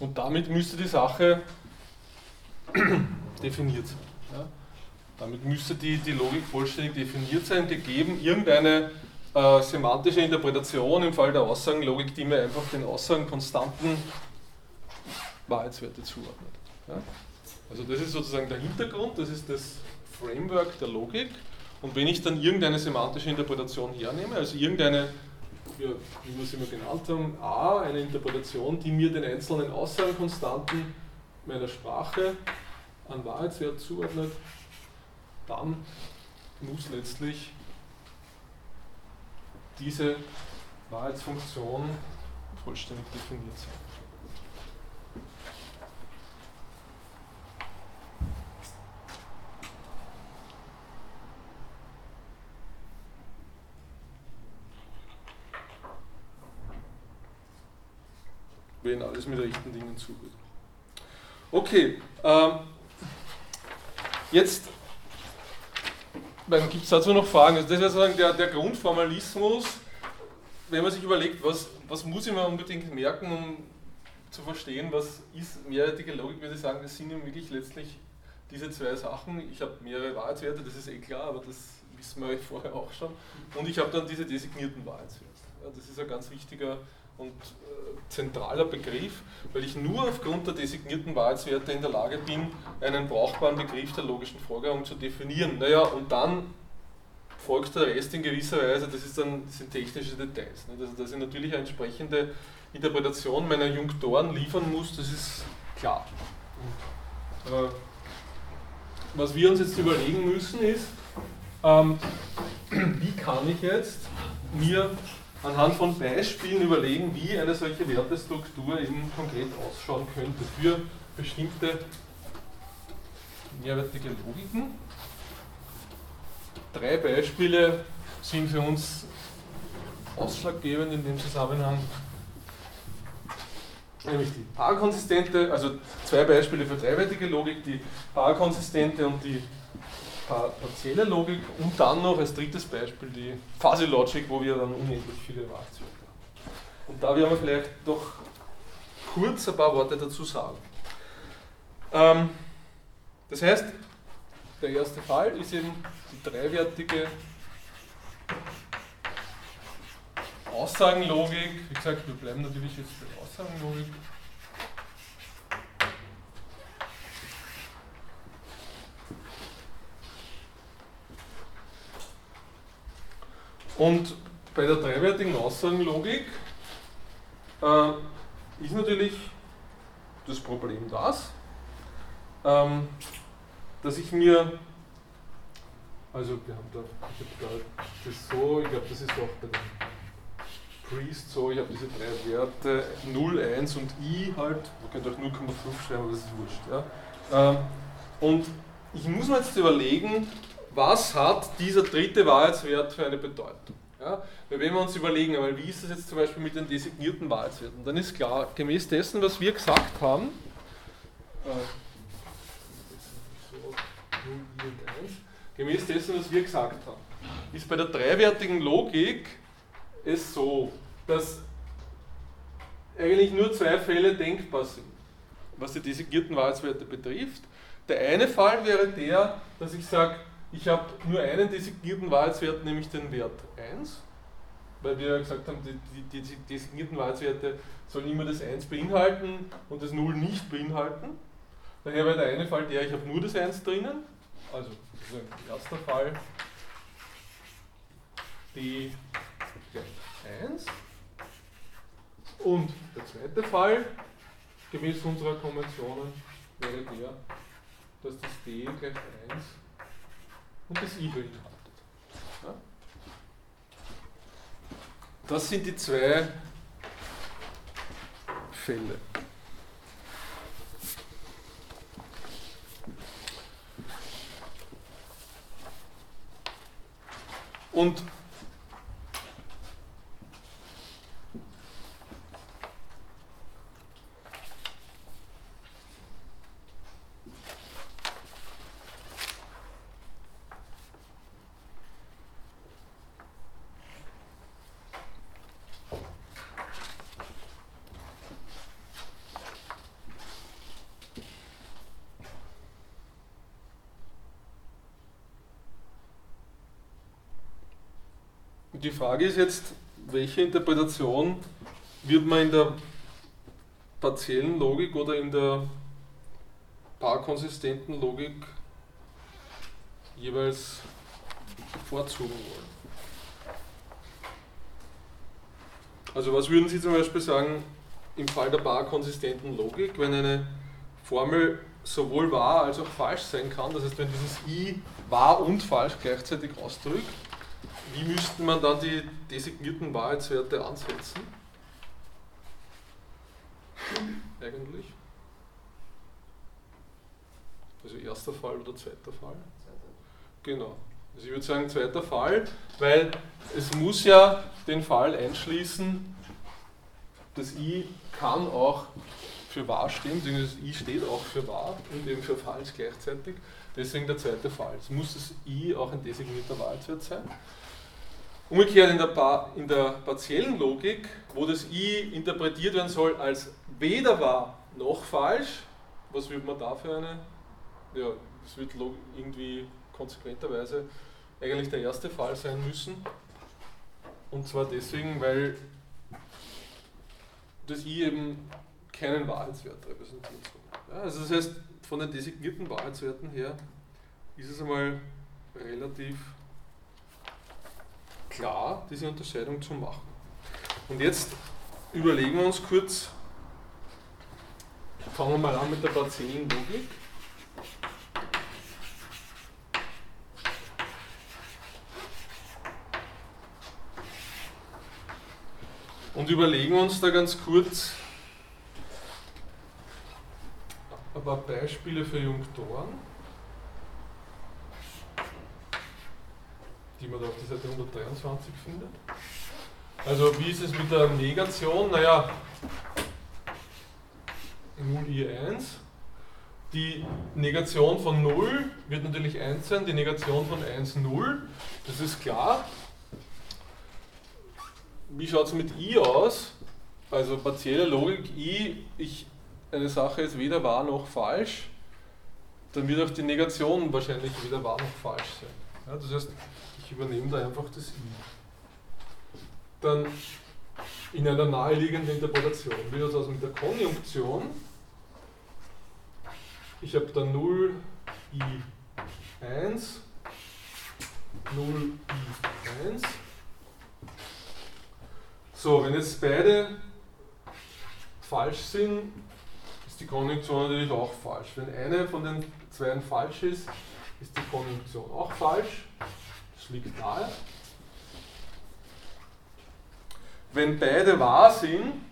Und damit müsste die Sache definiert sein. Ja? Damit müsste die, die Logik vollständig definiert sein, gegeben irgendeine äh, semantische Interpretation im Fall der Aussagenlogik, die mir einfach den Aussagen konstanten Wahrheitswerte zuordnet. Ja? Also das ist sozusagen der Hintergrund, das ist das Framework der Logik. Und wenn ich dann irgendeine semantische Interpretation hernehme, also irgendeine für, wie wir es immer genannt haben, A, eine Interpretation, die mir den einzelnen Aussagenkonstanten meiner Sprache an Wahrheitswert zuordnet, dann muss letztlich diese Wahrheitsfunktion vollständig definiert sein. Wenn alles mit rechten Dingen zugeht. Okay, ähm, jetzt gibt es dazu noch Fragen. Also das wäre sozusagen der, der Grundformalismus, wenn man sich überlegt, was, was muss ich mir unbedingt merken, um zu verstehen, was ist mehrwertige Logik, würde ich sagen, das sind wirklich letztlich diese zwei Sachen. Ich habe mehrere Wahrheitswerte, das ist eh klar, aber das wissen wir vorher auch schon. Und ich habe dann diese designierten Wahrheitswerte. Das ist ein ganz wichtiger und äh, zentraler Begriff, weil ich nur aufgrund der designierten Wahrheitswerte in der Lage bin, einen brauchbaren Begriff der logischen Folgerung zu definieren. Naja, und dann folgt der Rest in gewisser Weise, das, ist dann, sind technische Details. Ne? Also, dass ich natürlich eine entsprechende Interpretation meiner Junktoren liefern muss, das ist klar. Äh, was wir uns jetzt überlegen müssen ist, ähm, wie kann ich jetzt mir anhand von Beispielen überlegen, wie eine solche Wertestruktur eben konkret ausschauen könnte für bestimmte mehrwertige Logiken. Drei Beispiele sind für uns ausschlaggebend in dem Zusammenhang. Nämlich die paarkonsistente, also zwei Beispiele für dreiwertige Logik, die paarkonsistente und die partielle Logik und dann noch als drittes Beispiel die Fuzzy Logic, wo wir dann unendlich viele Wahrheitswerte haben. Und da werden wir vielleicht doch kurz ein paar Worte dazu sagen. Ähm, das heißt, der erste Fall ist eben die dreiwertige Aussagenlogik. Wie gesagt, wir bleiben natürlich jetzt bei Aussagenlogik. Und bei der dreiwertigen Aussagenlogik äh, ist natürlich das Problem das, ähm, dass ich mir, also wir haben da, ich habe da das so, ich glaube, das ist auch bei dem Priest so, ich habe diese drei Werte 0, 1 und i halt, man könnte auch 0,5 schreiben, aber das ist wurscht. Ja. Ähm, und ich muss mir jetzt überlegen, was hat dieser dritte Wahrheitswert für eine Bedeutung? Ja, weil wenn wir uns überlegen, aber wie ist das jetzt zum Beispiel mit den designierten Wahrheitswerten, dann ist klar, gemäß dessen, was wir gesagt haben, äh, gemäß dessen, was wir gesagt haben, ist bei der dreiwertigen Logik es so, dass eigentlich nur zwei Fälle denkbar sind, was die designierten Wahrheitswerte betrifft. Der eine Fall wäre der, dass ich sage, ich habe nur einen designierten Wahrheitswert, nämlich den Wert 1, weil wir ja gesagt haben, die, die, die designierten Wahrheitswerte sollen immer das 1 beinhalten und das 0 nicht beinhalten. Daher wäre der eine Fall der, ich habe nur das 1 drinnen, also das ist ein erster Fall, die gleich 1. Und der zweite Fall, gemäß unserer Konventionen, wäre der, dass das d gleich 1 und das i beinhaltet. Das sind die zwei Fälle. Und Die Frage ist jetzt, welche Interpretation wird man in der partiellen Logik oder in der paarkonsistenten Logik jeweils bevorzugen wollen. Also was würden Sie zum Beispiel sagen im Fall der paarkonsistenten Logik, wenn eine Formel sowohl wahr als auch falsch sein kann, das heißt wenn dieses i wahr und falsch gleichzeitig ausdrückt, wie müsste man dann die designierten Wahrheitswerte ansetzen? Eigentlich? Also erster Fall oder zweiter Fall? Genau. Also ich würde sagen zweiter Fall, weil es muss ja den Fall einschließen, das i kann auch für wahr stehen, das i steht auch für wahr und eben für falsch gleichzeitig. Deswegen der zweite Fall. Es muss das i auch ein designierter Wahrheitswert sein. Umgekehrt in der, in der partiellen Logik, wo das i interpretiert werden soll als weder wahr noch falsch, was würde man da für eine? Ja, es wird irgendwie konsequenterweise eigentlich der erste Fall sein müssen. Und zwar deswegen, weil das i eben keinen Wahrheitswert repräsentiert. Ja, also das heißt, von den designierten Wahrheitswerten her ist es einmal relativ klar, diese Unterscheidung zu machen. Und jetzt überlegen wir uns kurz, fangen wir mal an mit der partiellen Logik. Und überlegen uns da ganz kurz ein paar Beispiele für Junktoren. Die man da auf der Seite 123 findet. Also wie ist es mit der Negation? Naja, 0i1. Die Negation von 0 wird natürlich 1 sein, die Negation von 1 0. Das ist klar. Wie schaut es mit i aus? Also partielle Logik i, ich, eine Sache ist weder wahr noch falsch, dann wird auch die Negation wahrscheinlich weder wahr noch falsch sein. Ja, das heißt, ich übernehme da einfach das i. Dann in einer naheliegenden Interpretation. Wie das aus mit der Konjunktion? Ich habe da 0 i1, 0 i1. So, wenn jetzt beide falsch sind, ist die Konjunktion natürlich auch falsch. Wenn eine von den zwei falsch ist, ist die Konjunktion auch falsch liegt nahe. Wenn beide wahr sind,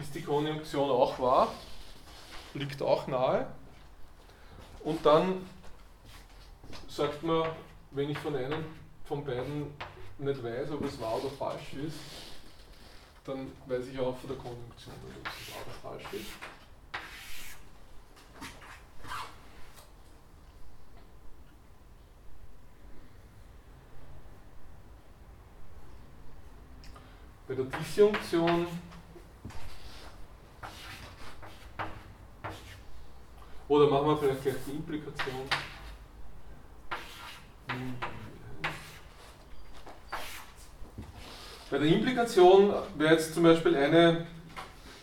ist die Konjunktion auch wahr, liegt auch nahe. Und dann sagt man, wenn ich von einem von beiden nicht weiß, ob es wahr oder falsch ist, dann weiß ich auch von der Konjunktion ob es wahr oder falsch ist. Bei der Disjunktion oder machen wir vielleicht gleich die Implikation. Bei der Implikation wäre jetzt zum Beispiel eine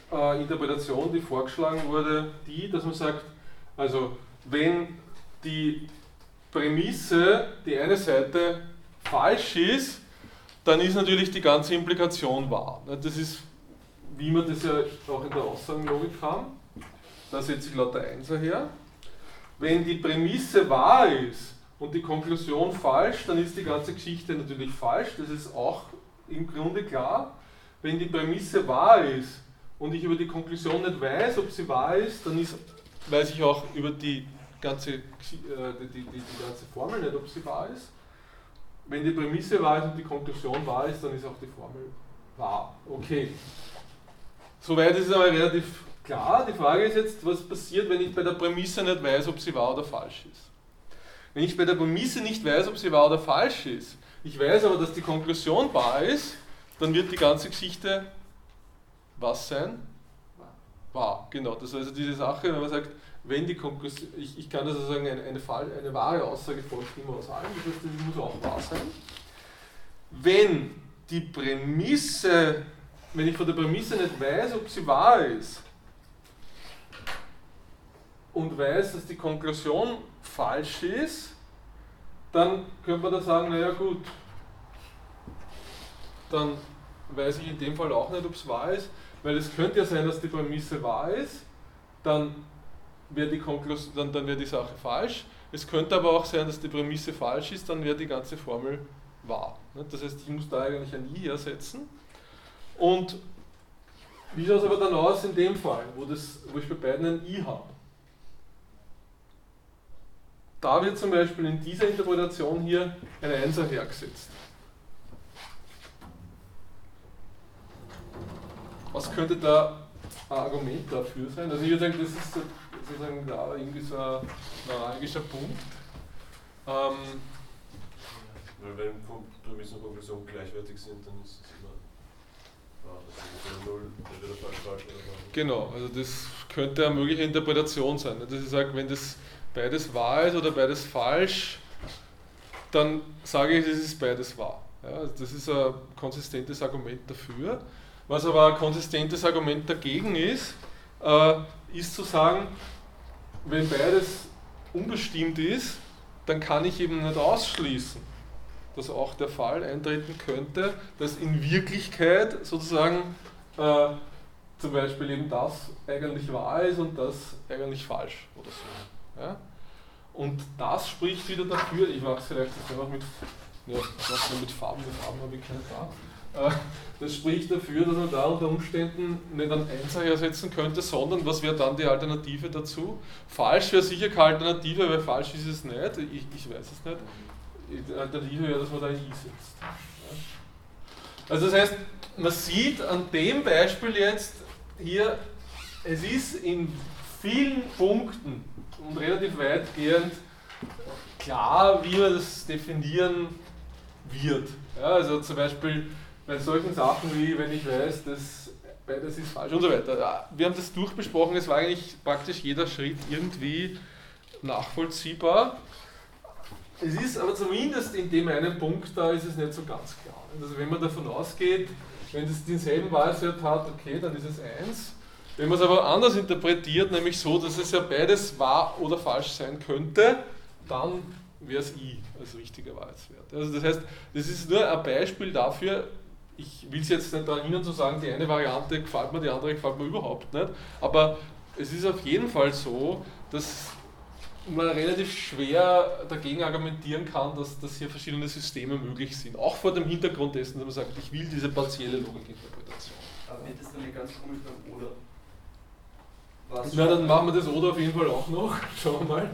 äh, Interpretation, die vorgeschlagen wurde, die, dass man sagt, also wenn die Prämisse, die eine Seite falsch ist, dann ist natürlich die ganze Implikation wahr. Das ist, wie man das ja auch in der Aussagenlogik haben. Da setze ich lauter Einser her. Wenn die Prämisse wahr ist und die Konklusion falsch, dann ist die ganze Geschichte natürlich falsch. Das ist auch im Grunde klar, wenn die Prämisse wahr ist und ich über die Konklusion nicht weiß, ob sie wahr ist, dann ist, weiß ich auch über die ganze, äh, die, die, die ganze Formel nicht, ob sie wahr ist. Wenn die Prämisse wahr ist und die Konklusion wahr ist, dann ist auch die Formel wahr. Okay. Soweit ist es aber relativ klar. Die Frage ist jetzt, was passiert, wenn ich bei der Prämisse nicht weiß, ob sie wahr oder falsch ist. Wenn ich bei der Prämisse nicht weiß, ob sie wahr oder falsch ist, ich weiß aber, dass die Konklusion wahr ist, dann wird die ganze Geschichte was sein? Wahr, genau. Das ist also diese Sache, wenn man sagt, wenn die Konklusion, ich, ich kann also sagen, eine, eine, Fall, eine wahre Aussage folgt immer aus allem, das heißt, das muss auch wahr sein. Wenn die Prämisse, wenn ich von der Prämisse nicht weiß, ob sie wahr ist, und weiß, dass die Konklusion falsch ist, dann könnte man da sagen, naja gut, dann weiß ich in dem Fall auch nicht, ob es wahr ist, weil es könnte ja sein, dass die Prämisse wahr ist, dann wäre die, dann, dann wär die Sache falsch. Es könnte aber auch sein, dass die Prämisse falsch ist, dann wäre die ganze Formel wahr. Das heißt, ich muss da eigentlich ein i ersetzen. Und wie schaut es aber dann aus in dem Fall, wo, das, wo ich bei beiden ein i habe? Da wird zum Beispiel in dieser Interpretation hier ein Einser hergesetzt. Was könnte da ein Argument dafür sein? Also ich würde sagen, das ist sozusagen da irgendwie so ein neuralgischer Punkt. Ähm, Weil wenn Prämisse und Konklusion gleichwertig sind, dann ist es immer Null, entweder falsch, falsch oder falsch. Genau, also das könnte eine mögliche Interpretation sein. Das ich sage, wenn das beides wahr ist oder beides falsch, dann sage ich, es ist beides wahr. Ja, also das ist ein konsistentes Argument dafür. Was aber ein konsistentes Argument dagegen ist, äh, ist zu sagen, wenn beides unbestimmt ist, dann kann ich eben nicht ausschließen, dass auch der Fall eintreten könnte, dass in Wirklichkeit sozusagen äh, zum Beispiel eben das eigentlich wahr ist und das eigentlich falsch oder so. Ja? Und das spricht wieder dafür, ich mache es vielleicht jetzt einfach mit, ja, mit Farben, mit Farben habe ich keine da. Das spricht dafür, dass man da unter Umständen nicht einen Einser ersetzen könnte, sondern was wäre dann die Alternative dazu? Falsch wäre sicher keine Alternative, weil falsch ist es nicht, ich, ich weiß es nicht. Die Alternative wäre, dass man da ein I setzt. Also das heißt, man sieht an dem Beispiel jetzt hier, es ist in vielen Punkten und relativ weitgehend klar, wie man das definieren wird. Ja, also zum Beispiel bei solchen Sachen wie, wenn ich weiß, dass beides ist falsch und so weiter. Wir haben das durchbesprochen, es war eigentlich praktisch jeder Schritt irgendwie nachvollziehbar. Es ist aber zumindest in dem einen Punkt, da ist es nicht so ganz klar. Also wenn man davon ausgeht, wenn es denselben Wahlwert hat, okay, dann ist es 1. Wenn man es aber anders interpretiert, nämlich so, dass es ja beides wahr oder falsch sein könnte, dann wäre es i als richtiger Wahrheitswert. Also das heißt, das ist nur ein Beispiel dafür, ich will es jetzt nicht daran erinnern zu sagen, die eine Variante gefällt mir, die andere gefällt mir überhaupt nicht, aber es ist auf jeden Fall so, dass man relativ schwer dagegen argumentieren kann, dass, dass hier verschiedene Systeme möglich sind. Auch vor dem Hintergrund dessen, dass man sagt, ich will diese partielle Logikinterpretation. Aber wird das dann nicht ganz komisch beim Oder? Was Na, dann machen wir das Oder auf jeden Fall auch noch. Schauen wir mal.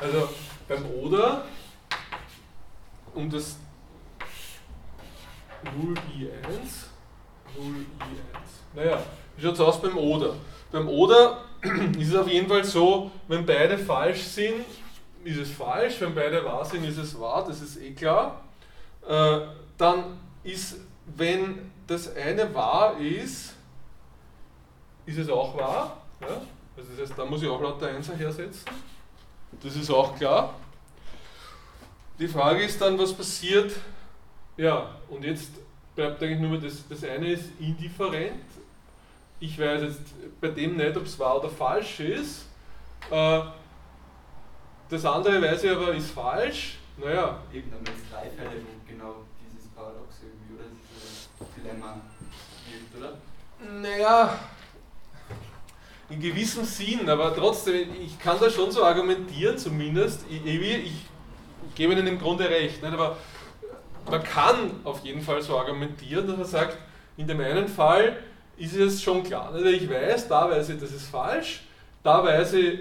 Also, beim Oder um das 0i1, 0i1. Naja, wie schaut es aus beim Oder? Beim Oder ist es auf jeden Fall so, wenn beide falsch sind, ist es falsch, wenn beide wahr sind, ist es wahr, das ist eh klar. Äh, dann ist, wenn das eine wahr ist, ist es auch wahr. Ja? Also das heißt, da muss ich auch lauter Einser hersetzen. Das ist auch klar. Die Frage ist dann, was passiert. Ja, und jetzt bleibt eigentlich nur das, das eine ist indifferent. Ich weiß jetzt bei dem nicht, ob es wahr oder falsch ist. Äh, das andere weiß ich aber, ist falsch. Naja. Eben, dann wird es drei Fälle, wo genau dieses Paradox irgendwie oder dieses Dilemma wirkt, oder? Naja, in gewissem Sinn, aber trotzdem, ich kann da schon so argumentieren, zumindest. Ich, ich, ich gebe Ihnen im Grunde recht, nicht? aber man kann auf jeden Fall so argumentieren, dass man sagt, in dem einen Fall ist es schon klar. Ich weiß, da weiß ich, das ist falsch, da weiß ich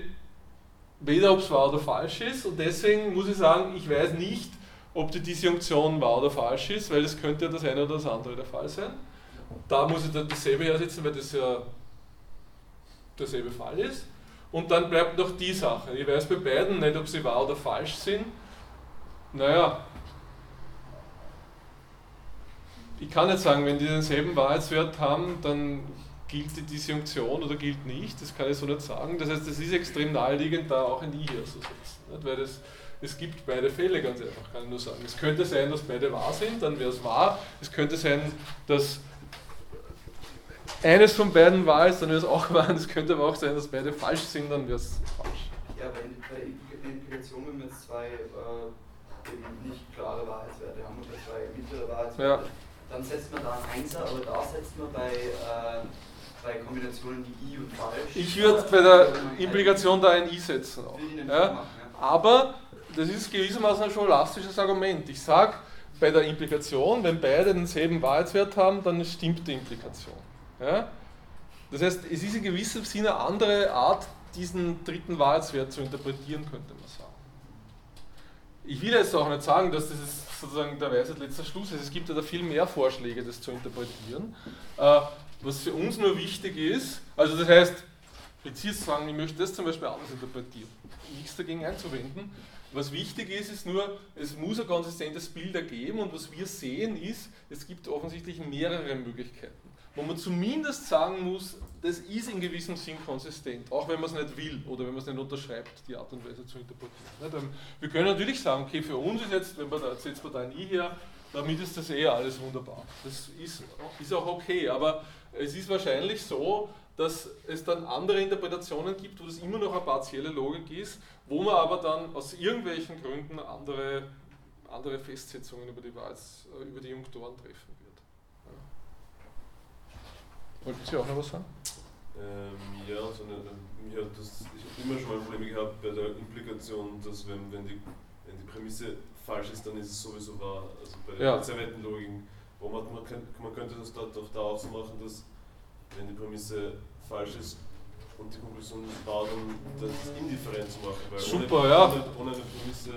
weder, ob es wahr oder falsch ist und deswegen muss ich sagen, ich weiß nicht, ob die Disjunktion wahr oder falsch ist, weil es könnte ja das eine oder das andere der Fall sein. Da muss ich dann dasselbe hersetzen, weil das ja derselbe Fall ist. Und dann bleibt noch die Sache. Ich weiß bei beiden nicht, ob sie wahr oder falsch sind. Naja, ich kann nicht sagen, wenn die denselben Wahrheitswert haben, dann gilt die Disjunktion oder gilt nicht. Das kann ich so nicht sagen. Das heißt, es ist extrem naheliegend, da auch ein I hier zu setzen. Nicht? Weil das, es gibt beide Fälle ganz einfach, kann ich nur sagen. Es könnte sein, dass beide wahr sind, dann wäre es wahr. Es könnte sein, dass eines von beiden wahr ist, dann wäre es auch wahr. Es könnte aber auch sein, dass beide falsch sind, dann wäre es falsch. Ja, wenn bei Implikation, wenn wir jetzt zwei äh, eben nicht klare Wahrheitswerte haben oder zwei mittlere Wahrheitswerte, ja. Dann setzt man da ein Einser, aber da setzt man bei, äh, bei Kombinationen wie I und falsch. Ich würde bei der Implikation da ein I setzen. Auch. Ja? Machen, ja. Aber das ist gewissermaßen ein scholastisches Argument. Ich sage, bei der Implikation, wenn beide denselben Wahrheitswert haben, dann stimmt die Implikation. Ja? Das heißt, es ist in gewissem Sinne eine andere Art, diesen dritten Wahrheitswert zu interpretieren, könnte man sagen. Ich will jetzt auch nicht sagen, dass das ist sozusagen der Weisheit letzter Schluss ist. Es gibt ja da viel mehr Vorschläge, das zu interpretieren. Äh, was für uns nur wichtig ist, also das heißt, präzise sagen, ich möchte das zum Beispiel anders interpretieren. Nichts dagegen einzuwenden. Was wichtig ist, ist nur, es muss ein konsistentes Bild ergeben und was wir sehen ist, es gibt offensichtlich mehrere Möglichkeiten wo man zumindest sagen muss, das ist in gewissem Sinn konsistent, auch wenn man es nicht will oder wenn man es nicht unterschreibt, die Art und Weise zu interpretieren. Wir können natürlich sagen, okay, für uns ist jetzt, wenn man da, setzt man da ein I her, damit ist das eh alles wunderbar. Das ist, ist auch okay, aber es ist wahrscheinlich so, dass es dann andere Interpretationen gibt, wo das immer noch eine partielle Logik ist, wo man aber dann aus irgendwelchen Gründen andere, andere Festsetzungen über die, Wahrheits, über die Junktoren treffen. Wollten Sie auch noch was sagen? Ähm, ja, also eine, ja, das, ich habe immer schon mal Probleme gehabt bei der Implikation, dass wenn, wenn, die, wenn die Prämisse falsch ist, dann ist es sowieso wahr. Also bei ja. Konserventenlogiken, wo man, man, könnte, man könnte das dort auch da auch so machen, dass wenn die Prämisse falsch ist und die Konklusion ist wahr, dann das indifferent zu machen. Weil Super, ohne, ja. Ohne, ohne eine Prämisse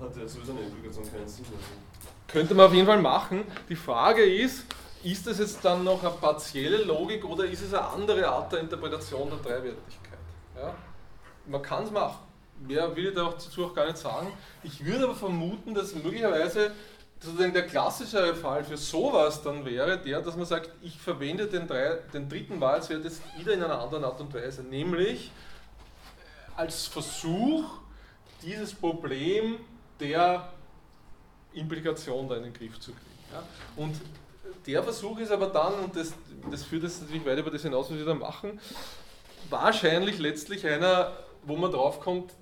hat ja sowieso eine Implikation keinen Sinn. Also. Könnte man auf jeden Fall machen. Die Frage ist, ist das jetzt dann noch eine partielle Logik oder ist es eine andere Art der Interpretation der Dreiwertigkeit? Ja? Man kann es machen. Mehr will ich dazu auch gar nicht sagen. Ich würde aber vermuten, dass möglicherweise sozusagen der klassischere Fall für sowas dann wäre der, dass man sagt, ich verwende den, drei, den dritten Wahrheitswert jetzt wieder in einer anderen Art und Weise, nämlich als Versuch, dieses Problem der Implikation da in den Griff zu kriegen. Ja? Und der Versuch ist aber dann, und das, das führt jetzt natürlich weiter über das hinaus, was wir da machen, wahrscheinlich letztlich einer, wo man draufkommt,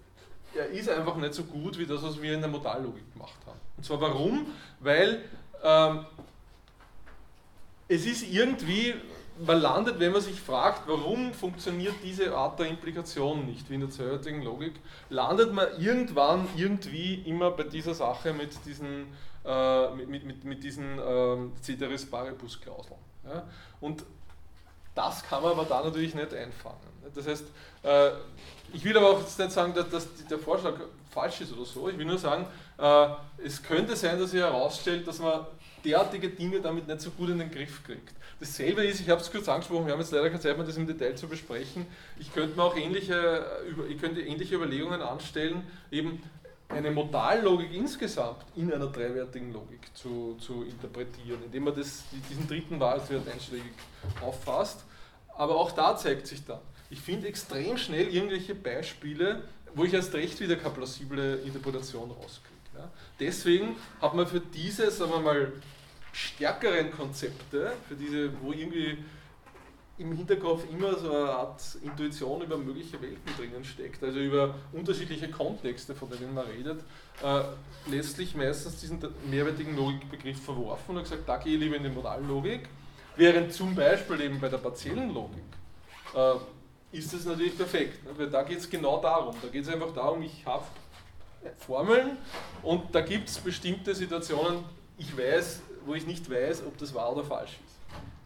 er ist einfach nicht so gut wie das, was wir in der Modallogik gemacht haben. Und zwar warum? Weil ähm, es ist irgendwie, man landet, wenn man sich fragt, warum funktioniert diese Art der Implikation nicht, wie in der zweiheitigen Logik, landet man irgendwann irgendwie immer bei dieser Sache mit diesen äh, mit, mit, mit, diesen ähm, Ceteris Paribus Klauseln. Ja? Und das kann man aber da natürlich nicht einfangen. Das heißt, äh, ich will aber auch jetzt nicht sagen, dass, dass der Vorschlag falsch ist oder so. Ich will nur sagen, äh, es könnte sein, dass sich herausstellt, dass man derartige Dinge damit nicht so gut in den Griff kriegt. Dasselbe ist, ich habe es kurz angesprochen, wir haben jetzt leider keine Zeit mehr, das im Detail zu besprechen. Ich könnte mir auch ähnliche, ich könnte ähnliche Überlegungen anstellen, eben eine Modallogik insgesamt in einer dreiwertigen Logik zu, zu interpretieren, indem man das, diesen dritten Wahrheitswert einschlägig auffasst. Aber auch da zeigt sich dann, ich finde extrem schnell irgendwelche Beispiele, wo ich erst recht wieder keine plausible Interpretation rauskriege. Ja. Deswegen hat man für diese, sagen wir mal, stärkeren Konzepte, für diese, wo irgendwie im Hinterkopf immer so eine Art Intuition über mögliche Welten drinnen steckt, also über unterschiedliche Kontexte, von denen man redet, äh, letztlich meistens diesen mehrwertigen Logikbegriff verworfen und gesagt, da gehe ich lieber in die Modallogik, während zum Beispiel eben bei der partiellen Logik äh, ist es natürlich perfekt, ne? weil da geht es genau darum, da geht es einfach darum, ich habe Formeln und da gibt es bestimmte Situationen, ich weiß, wo ich nicht weiß, ob das wahr oder falsch ist.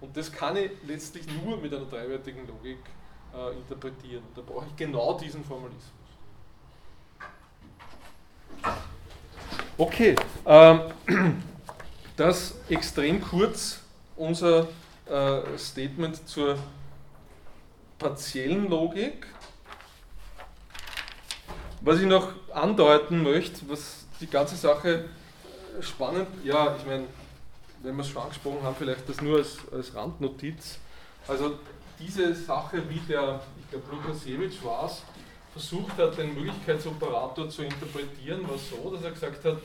Und das kann ich letztlich nur mit einer dreiwertigen Logik äh, interpretieren. Da brauche ich genau diesen Formalismus. Okay, ähm, das extrem kurz unser äh, Statement zur partiellen Logik. Was ich noch andeuten möchte, was die ganze Sache spannend, ja, ich meine, wenn wir es schon angesprochen haben, vielleicht das nur als, als Randnotiz. Also diese Sache, wie der, ich glaube Lukasiewicz war es, versucht hat, den Möglichkeitsoperator zu interpretieren, war so, dass er gesagt hat,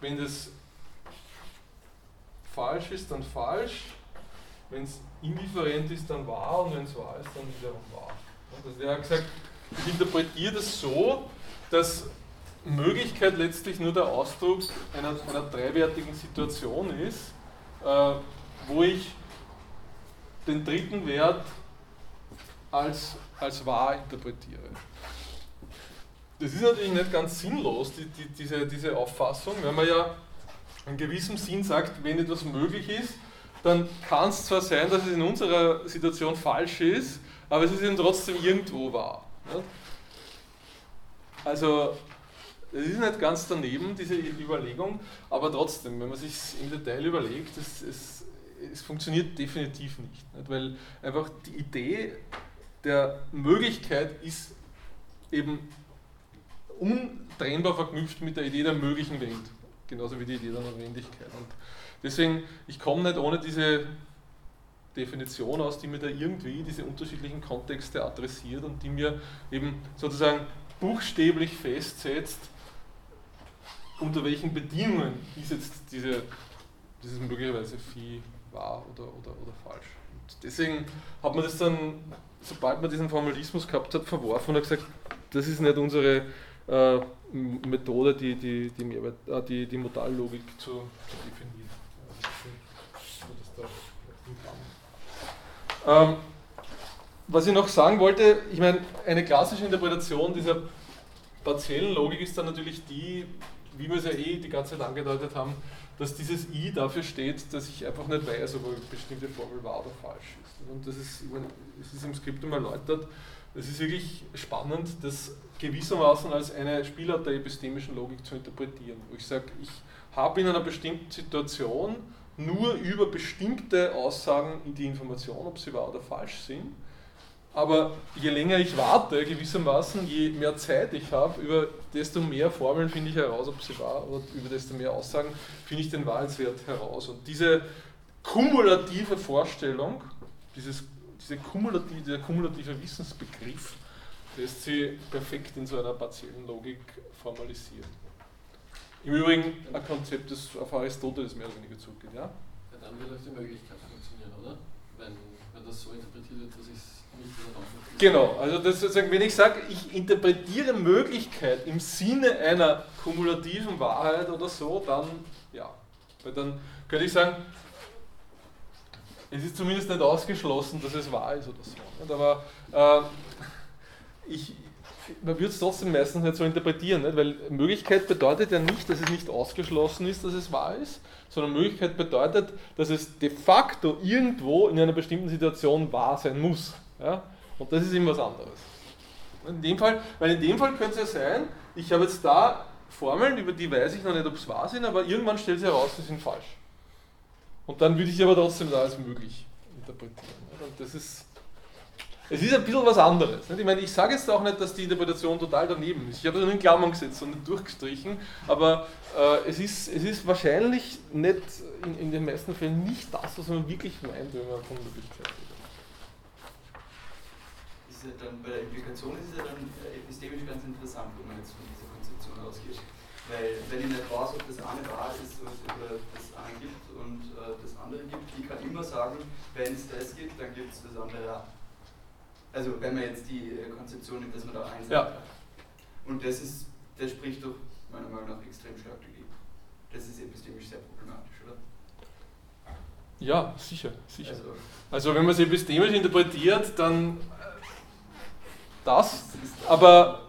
wenn das falsch ist, dann falsch, wenn es indifferent ist, dann wahr und wenn es wahr ist, dann wiederum wahr. Also er hat gesagt, ich interpretiere das so, dass Möglichkeit letztlich nur der Ausdruck einer, einer dreiwertigen Situation ist, äh, wo ich den dritten Wert als, als wahr interpretiere. Das ist natürlich nicht ganz sinnlos, die, die, diese, diese Auffassung, wenn man ja in gewissem Sinn sagt, wenn etwas möglich ist, dann kann es zwar sein, dass es in unserer Situation falsch ist, aber es ist eben trotzdem irgendwo wahr. Also das ist nicht ganz daneben, diese Überlegung, aber trotzdem, wenn man sich im Detail überlegt, es, es, es funktioniert definitiv nicht, nicht. Weil einfach die Idee der Möglichkeit ist eben untrennbar verknüpft mit der Idee der möglichen Welt, genauso wie die Idee der Notwendigkeit. Und deswegen, ich komme nicht ohne diese Definition aus, die mir da irgendwie diese unterschiedlichen Kontexte adressiert und die mir eben sozusagen buchstäblich festsetzt, unter welchen Bedingungen ist jetzt diese, dieses möglicherweise Vieh wahr oder, oder, oder falsch. Und deswegen hat man das dann, sobald man diesen Formalismus gehabt hat, verworfen und hat gesagt, das ist nicht unsere äh, Methode, die, die, die, Mehrwert, äh, die, die Modallogik zu, zu definieren. Ähm, was ich noch sagen wollte, ich meine, eine klassische Interpretation dieser partiellen Logik ist dann natürlich die, wie wir es ja eh die ganze Zeit angedeutet haben, dass dieses i dafür steht, dass ich einfach nicht weiß, ob eine bestimmte Formel wahr oder falsch ist. Und das ist, meine, es ist im Skriptum erläutert, es ist wirklich spannend, das gewissermaßen als eine Spielart der epistemischen Logik zu interpretieren, wo ich sage, ich habe in einer bestimmten Situation nur über bestimmte Aussagen die Information, ob sie wahr oder falsch sind, aber je länger ich warte, gewissermaßen, je mehr Zeit ich habe, desto mehr Formeln finde ich heraus, ob sie wahr oder über desto mehr Aussagen finde ich den Wahrheitswert heraus. Und diese kumulative Vorstellung, dieses, diese kumulative, dieser kumulative Wissensbegriff, lässt sie perfekt in so einer partiellen Logik formalisieren. Im Übrigen ein Konzept, das auf Aristoteles mehr oder weniger zurückgeht. Ja? ja dann wird auch die Möglichkeit funktionieren, oder? Wenn, wenn das so interpretiert wird, dass ich es Genau, also das sozusagen, wenn ich sage, ich interpretiere Möglichkeit im Sinne einer kumulativen Wahrheit oder so, dann ja. Weil dann könnte ich sagen, es ist zumindest nicht ausgeschlossen, dass es wahr ist oder so. Aber äh, ich, man würde es trotzdem meistens nicht so interpretieren, nicht? weil Möglichkeit bedeutet ja nicht, dass es nicht ausgeschlossen ist, dass es wahr ist, sondern Möglichkeit bedeutet, dass es de facto irgendwo in einer bestimmten Situation wahr sein muss. Ja? Und das ist immer was anderes. In dem Fall, weil in dem Fall könnte es ja sein, ich habe jetzt da Formeln, über die weiß ich noch nicht, ob es wahr sind, aber irgendwann stellt sich heraus, sie sind falsch. Und dann würde ich aber trotzdem da als möglich interpretieren. Und das ist es ist ein bisschen was anderes. Ich meine, ich sage jetzt auch nicht, dass die Interpretation total daneben ist. Ich habe das nur in Klammern gesetzt und nicht durchgestrichen, aber äh, es, ist, es ist wahrscheinlich nicht, in, in den meisten Fällen nicht das, was man wirklich meint, wenn man von Möglichkeit redet. Ist ja dann, bei der Implikation ist es ja dann äh, epistemisch ganz interessant, wenn man jetzt von dieser Konzeption ausgeht. Weil wenn ich nicht weiß, ob das eine wahr ist oder das eine gibt und äh, das andere gibt, ich kann immer sagen, wenn es das gibt, dann gibt es das andere auch. Also wenn man jetzt die äh, Konzeption nimmt, dass man da eins Ja. hat. Und das ist, das spricht doch meiner Meinung nach extrem stark dagegen. Das ist epistemisch sehr problematisch, oder? Ja, sicher, sicher. Also, Also wenn man es epistemisch interpretiert, dann das, das aber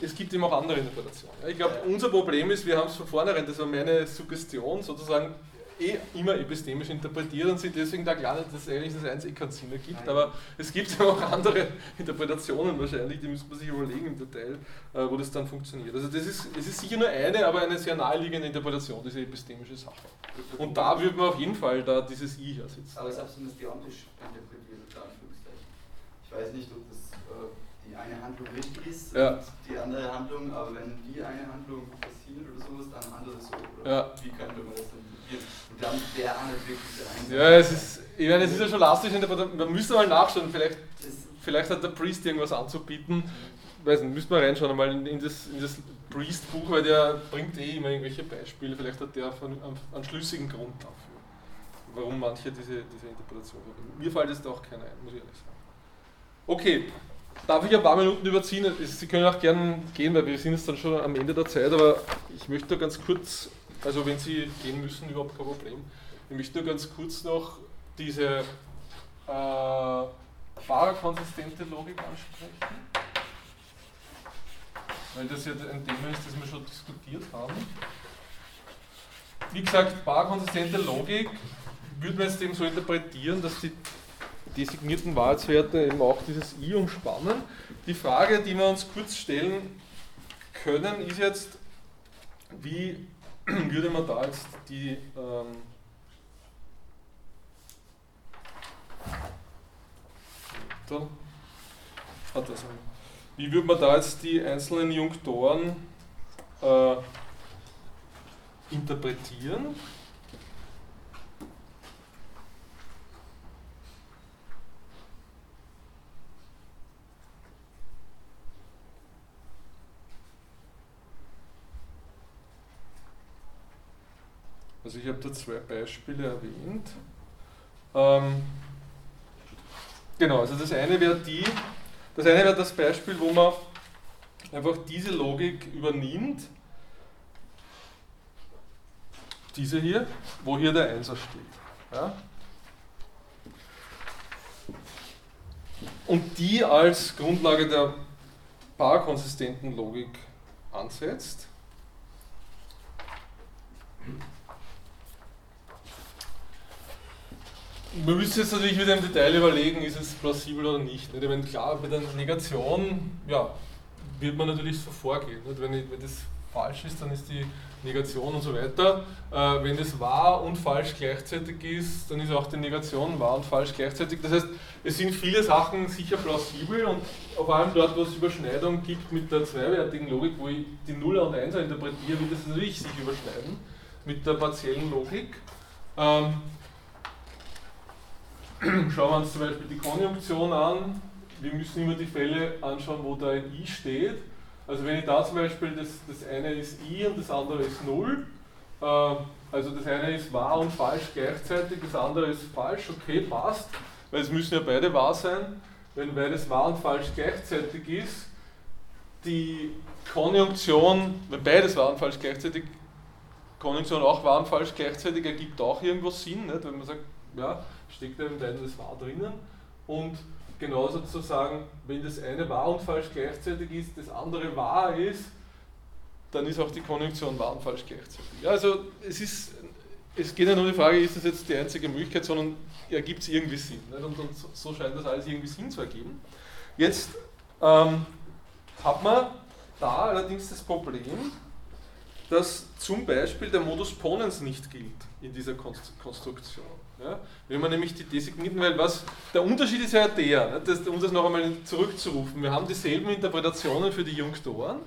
es gibt eben auch andere Interpretationen. Ich glaube, unser Problem ist, wir haben es von vornherein, das war meine Suggestion, sozusagen eh immer epistemisch interpretiert und sind deswegen da klar dass eigentlich das eins eh keinen Sinn ergibt. Aber es gibt ja auch andere Interpretationen wahrscheinlich, die müsste man sich überlegen im Detail, äh, wo das dann funktioniert. Also das ist, es ist sicher nur eine, aber eine sehr naheliegende Interpretation, diese epistemische Sache. Und da würde man auf jeden Fall da dieses I hersetzen. Aber selbst wenn man es deontisch interpretiert. Ich weiß nicht, ob das äh, eine Handlung richtig ist Ja. und die andere Handlung, aber wenn die eine Handlung passiert oder sowas, dann andere so. Oder Ja. Wie könnte man das dann interpretieren? Und dann auch nicht wirklich der. Ja, es ist, ich meine, es ist ja schon aber man müsste mal nachschauen, vielleicht, vielleicht hat der Priest irgendwas anzubieten. Weiß nicht, müsste man reinschauen einmal in, in das, in das Priest-Buch, weil der bringt eh immer irgendwelche Beispiele, vielleicht hat der von, einen, schlüssigen Grund dafür, warum manche diese, diese Interpretation haben. Mir fällt jetzt auch keiner ein, muss ich ehrlich sagen. Okay, darf ich ein paar Minuten überziehen? Sie können auch gerne gehen, weil wir sind jetzt dann schon am Ende der Zeit, aber ich möchte nur ganz kurz, also wenn Sie gehen müssen, überhaupt kein Problem. Ich möchte nur ganz kurz noch diese äh, fahrerkonsistente Logik ansprechen. Weil das ja ein Thema ist, das wir schon diskutiert haben. Wie gesagt, paarkonsistente Logik würde man jetzt eben so interpretieren, dass die designierten Wahrheitswerte eben auch dieses i umspannen. Die Frage, die wir uns kurz stellen können, ist jetzt, wie würde man da jetzt die ähm, wie würde man da jetzt die einzelnen Junktoren äh, interpretieren? Also ich habe da zwei Beispiele erwähnt. Ähm, genau, also das eine wäre die, das eine wäre das Beispiel, wo man einfach diese Logik übernimmt. Diese hier, wo hier der Einser steht. Ja? Und die als Grundlage der paarkonsistenten Logik ansetzt. Man müsste jetzt natürlich wieder im Detail überlegen, ist es plausibel oder nicht. Ich meine, klar, bei der Negation ja, wird man natürlich so vorgehen. Wenn, wenn das falsch ist, dann ist die Negation und so weiter. Äh, wenn das wahr und falsch gleichzeitig ist, dann ist auch die Negation wahr und falsch gleichzeitig. Das heißt, es sind viele Sachen sicher plausibel und vor allem dort, wo es Überschneidung gibt mit der zweiwertigen Logik, wo ich die Nuller und Einser interpretiere, wird das natürlich sich überschneiden mit der partiellen Logik. Ähm, Schauen wir uns zum Beispiel die Konjunktion an. Wir müssen immer die Fälle anschauen, wo da ein i steht. Also wenn ich da zum Beispiel, das, das eine ist i und das andere ist 0, äh, also das eine ist wahr und falsch gleichzeitig, das andere ist falsch, okay, passt, weil es müssen ja beide wahr sein. Wenn beides wahr und falsch gleichzeitig ist, die Konjunktion, wenn beides wahr und falsch gleichzeitig, Konjunktion auch wahr und falsch gleichzeitig ergibt auch irgendwo Sinn, nicht? wenn man sagt, ja, steckt in beiden das wahr drinnen. Und genauso zu sagen, wenn das eine wahr und falsch gleichzeitig ist, das andere wahr ist, dann ist auch die Konjunktion wahr und falsch gleichzeitig. Ja, also es ist, es geht ja nur um die Frage, ist das jetzt die einzige Möglichkeit, sondern ergibt es irgendwie Sinn. Nicht? Und, und so scheint das alles irgendwie Sinn zu ergeben. Jetzt ähm, hat man da allerdings das Problem, dass zum Beispiel der Modus Ponens nicht gilt in dieser Konstruktion. Ja? Wenn man nämlich die designierten, weil was, der Unterschied ist ja der, ne, das, um das noch einmal zurückzurufen, wir haben dieselben Interpretationen für die Junktoren,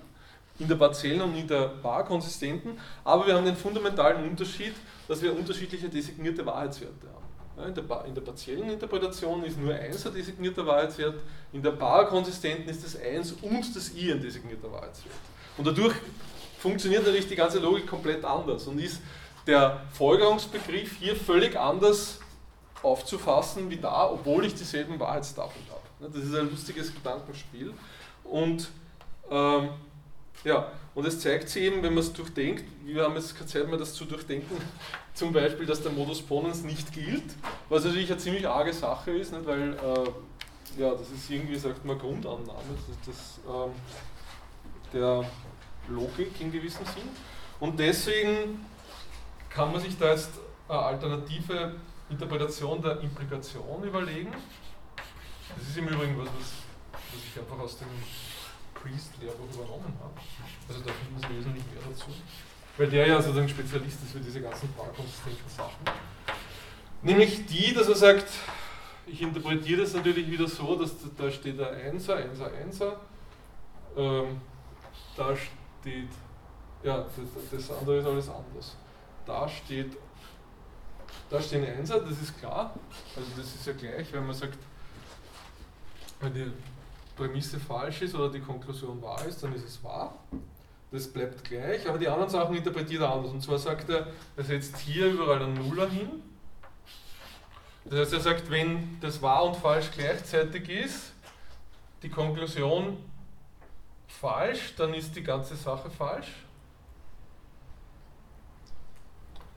in der partiellen und in der barkonsistenten, aber wir haben den fundamentalen Unterschied, dass wir unterschiedliche designierte Wahrheitswerte haben. In, der, in der partiellen Interpretation ist nur 1 ein designierter Wahrheitswert, in der barkonsistenten ist das 1 und das i ein designierter Wahrheitswert. Und dadurch funktioniert natürlich die ganze Logik komplett anders und ist der Folgerungsbegriff hier völlig anders aufzufassen wie da, obwohl ich dieselben Wahrheitstafeln habe. Das ist ein lustiges Gedankenspiel. Und ähm, ja, und es zeigt sich eben, wenn man es durchdenkt, wir haben jetzt keine Zeit mehr, das zu durchdenken, zum Beispiel, dass der Modus Ponens nicht gilt, was natürlich eine ziemlich arge Sache ist, nicht? weil äh, ja, das ist irgendwie, sagt man, Grundannahme das, das, ähm, der Logik in gewissem Sinn. Und deswegen kann man sich da jetzt eine alternative Interpretation der Implikation überlegen. Das ist im Übrigen was, was, was ich einfach aus dem Priest-Lehrbuch übernommen habe. Also da finden Sie wesentlich mehr dazu. Weil der ja sozusagen Spezialist ist für diese ganzen parkonsistenten Sachen. Nämlich die, dass er sagt, ich interpretiere das natürlich wieder so, dass da steht ein 1er, 1er, 1er. Ähm, da steht, ja, das, das andere ist alles anders da steht, da stehen Einser, das ist klar. Also das ist ja gleich, wenn man sagt, wenn die Prämisse falsch ist oder die Konklusion wahr ist, dann ist es wahr. Das bleibt gleich, aber die anderen Sachen interpretiert er anders. Und zwar sagt er, er setzt hier überall einen Nuller hin. Das heißt, er sagt, wenn das wahr und falsch gleichzeitig ist, die Konklusion falsch, dann ist die ganze Sache falsch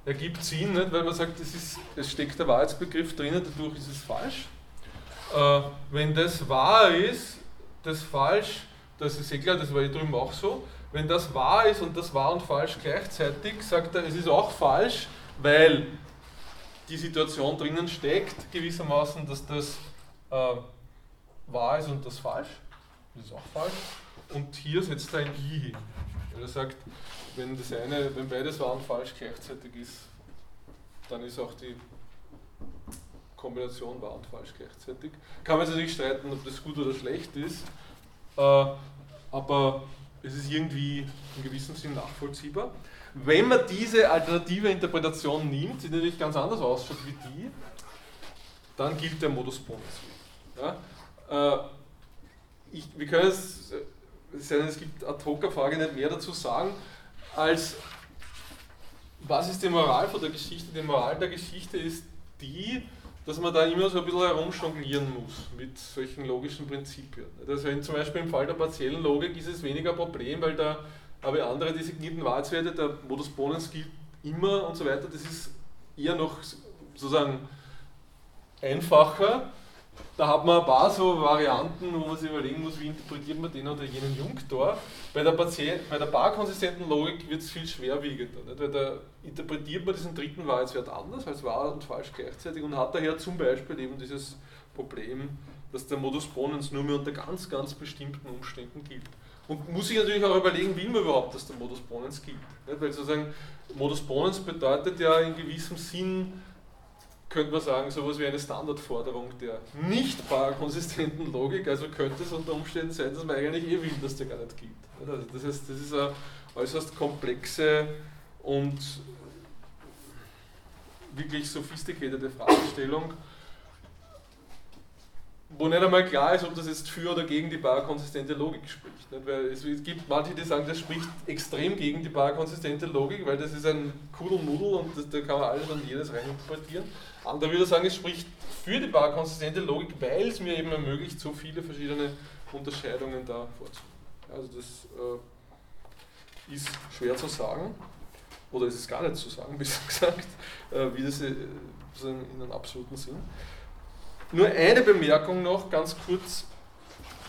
ergibt Sinn, nicht? weil man sagt, es, ist, es steckt der Wahrheitsbegriff drinnen, dadurch ist es falsch. Äh, wenn das wahr ist, das falsch, das ist eh klar, das war hier drüben auch so. Wenn das wahr ist und das wahr und falsch gleichzeitig, sagt er, es ist auch falsch, weil die Situation drinnen steckt, gewissermaßen, dass das äh, wahr ist und das falsch. Das ist auch falsch. Und hier setzt er ein i hin. Er sagt, wenn das eine, wenn beides wahr und falsch gleichzeitig ist, dann ist auch die Kombination wahr und falsch gleichzeitig. Kann man jetzt natürlich streiten, ob das gut oder schlecht ist, äh, aber es ist irgendwie in gewissem Sinn nachvollziehbar. Wenn man diese alternative Interpretation nimmt, die natürlich ganz anders ausschaut wie die, dann gilt der Modus Ponens. Ja? Äh, ich, wir können es, es gibt ad hoc Frage nicht mehr dazu sagen, als was ist die Moral von der Geschichte? Die Moral der Geschichte ist die, dass man da immer so ein bisschen herumjonglieren muss mit solchen logischen Prinzipien. Also in, zum Beispiel im Fall der partiellen Logik ist es weniger ein Problem, weil da ich andere designierten Wahrheitswerte, der Modus Ponens gilt immer und so weiter. Das ist eher noch sozusagen einfacher, da hat man ein paar so Varianten, wo man sich überlegen muss, wie interpretiert man den oder jenen Junktor. Bei der, Patient, bei der barkonsistenten Logik wird es viel schwerwiegender, nicht? weil da interpretiert man diesen dritten Wahrheitswert anders, als wahr und falsch gleichzeitig und hat daher zum Beispiel eben dieses Problem, dass der Modus Ponens nur mehr unter ganz, ganz bestimmten Umständen gilt. Und muss sich natürlich auch überlegen, will man überhaupt, dass der Modus Ponens gilt. Nicht? Weil sozusagen Modus Ponens bedeutet ja in gewissem Sinn, könnte man sagen, sowas wie eine Standardforderung der nicht konsistenten Logik. Also könnte es unter Umständen sein, dass man eigentlich eh will, dass der gar nicht gibt. Also das heißt, das ist eine äußerst komplexe und wirklich sophisticated Fragestellung, wo nicht einmal klar ist, ob das jetzt für oder gegen die barkonsistente Logik spricht. Weil es gibt manche, die sagen, das spricht extrem gegen die barkonsistente Logik, weil das ist ein Kudelmudel und das, da kann man alles und jedes reininterpretieren. Andere würde sagen, es spricht für die barkonsistente Logik, weil es mir eben ermöglicht, so viele verschiedene Unterscheidungen da vorzunehmen. Also das äh, ist schwer zu sagen, oder ist es gar nicht zu sagen, besser gesagt, äh, wie das äh, in einem absoluten Sinn. nur eine Bemerkung noch, ganz kurz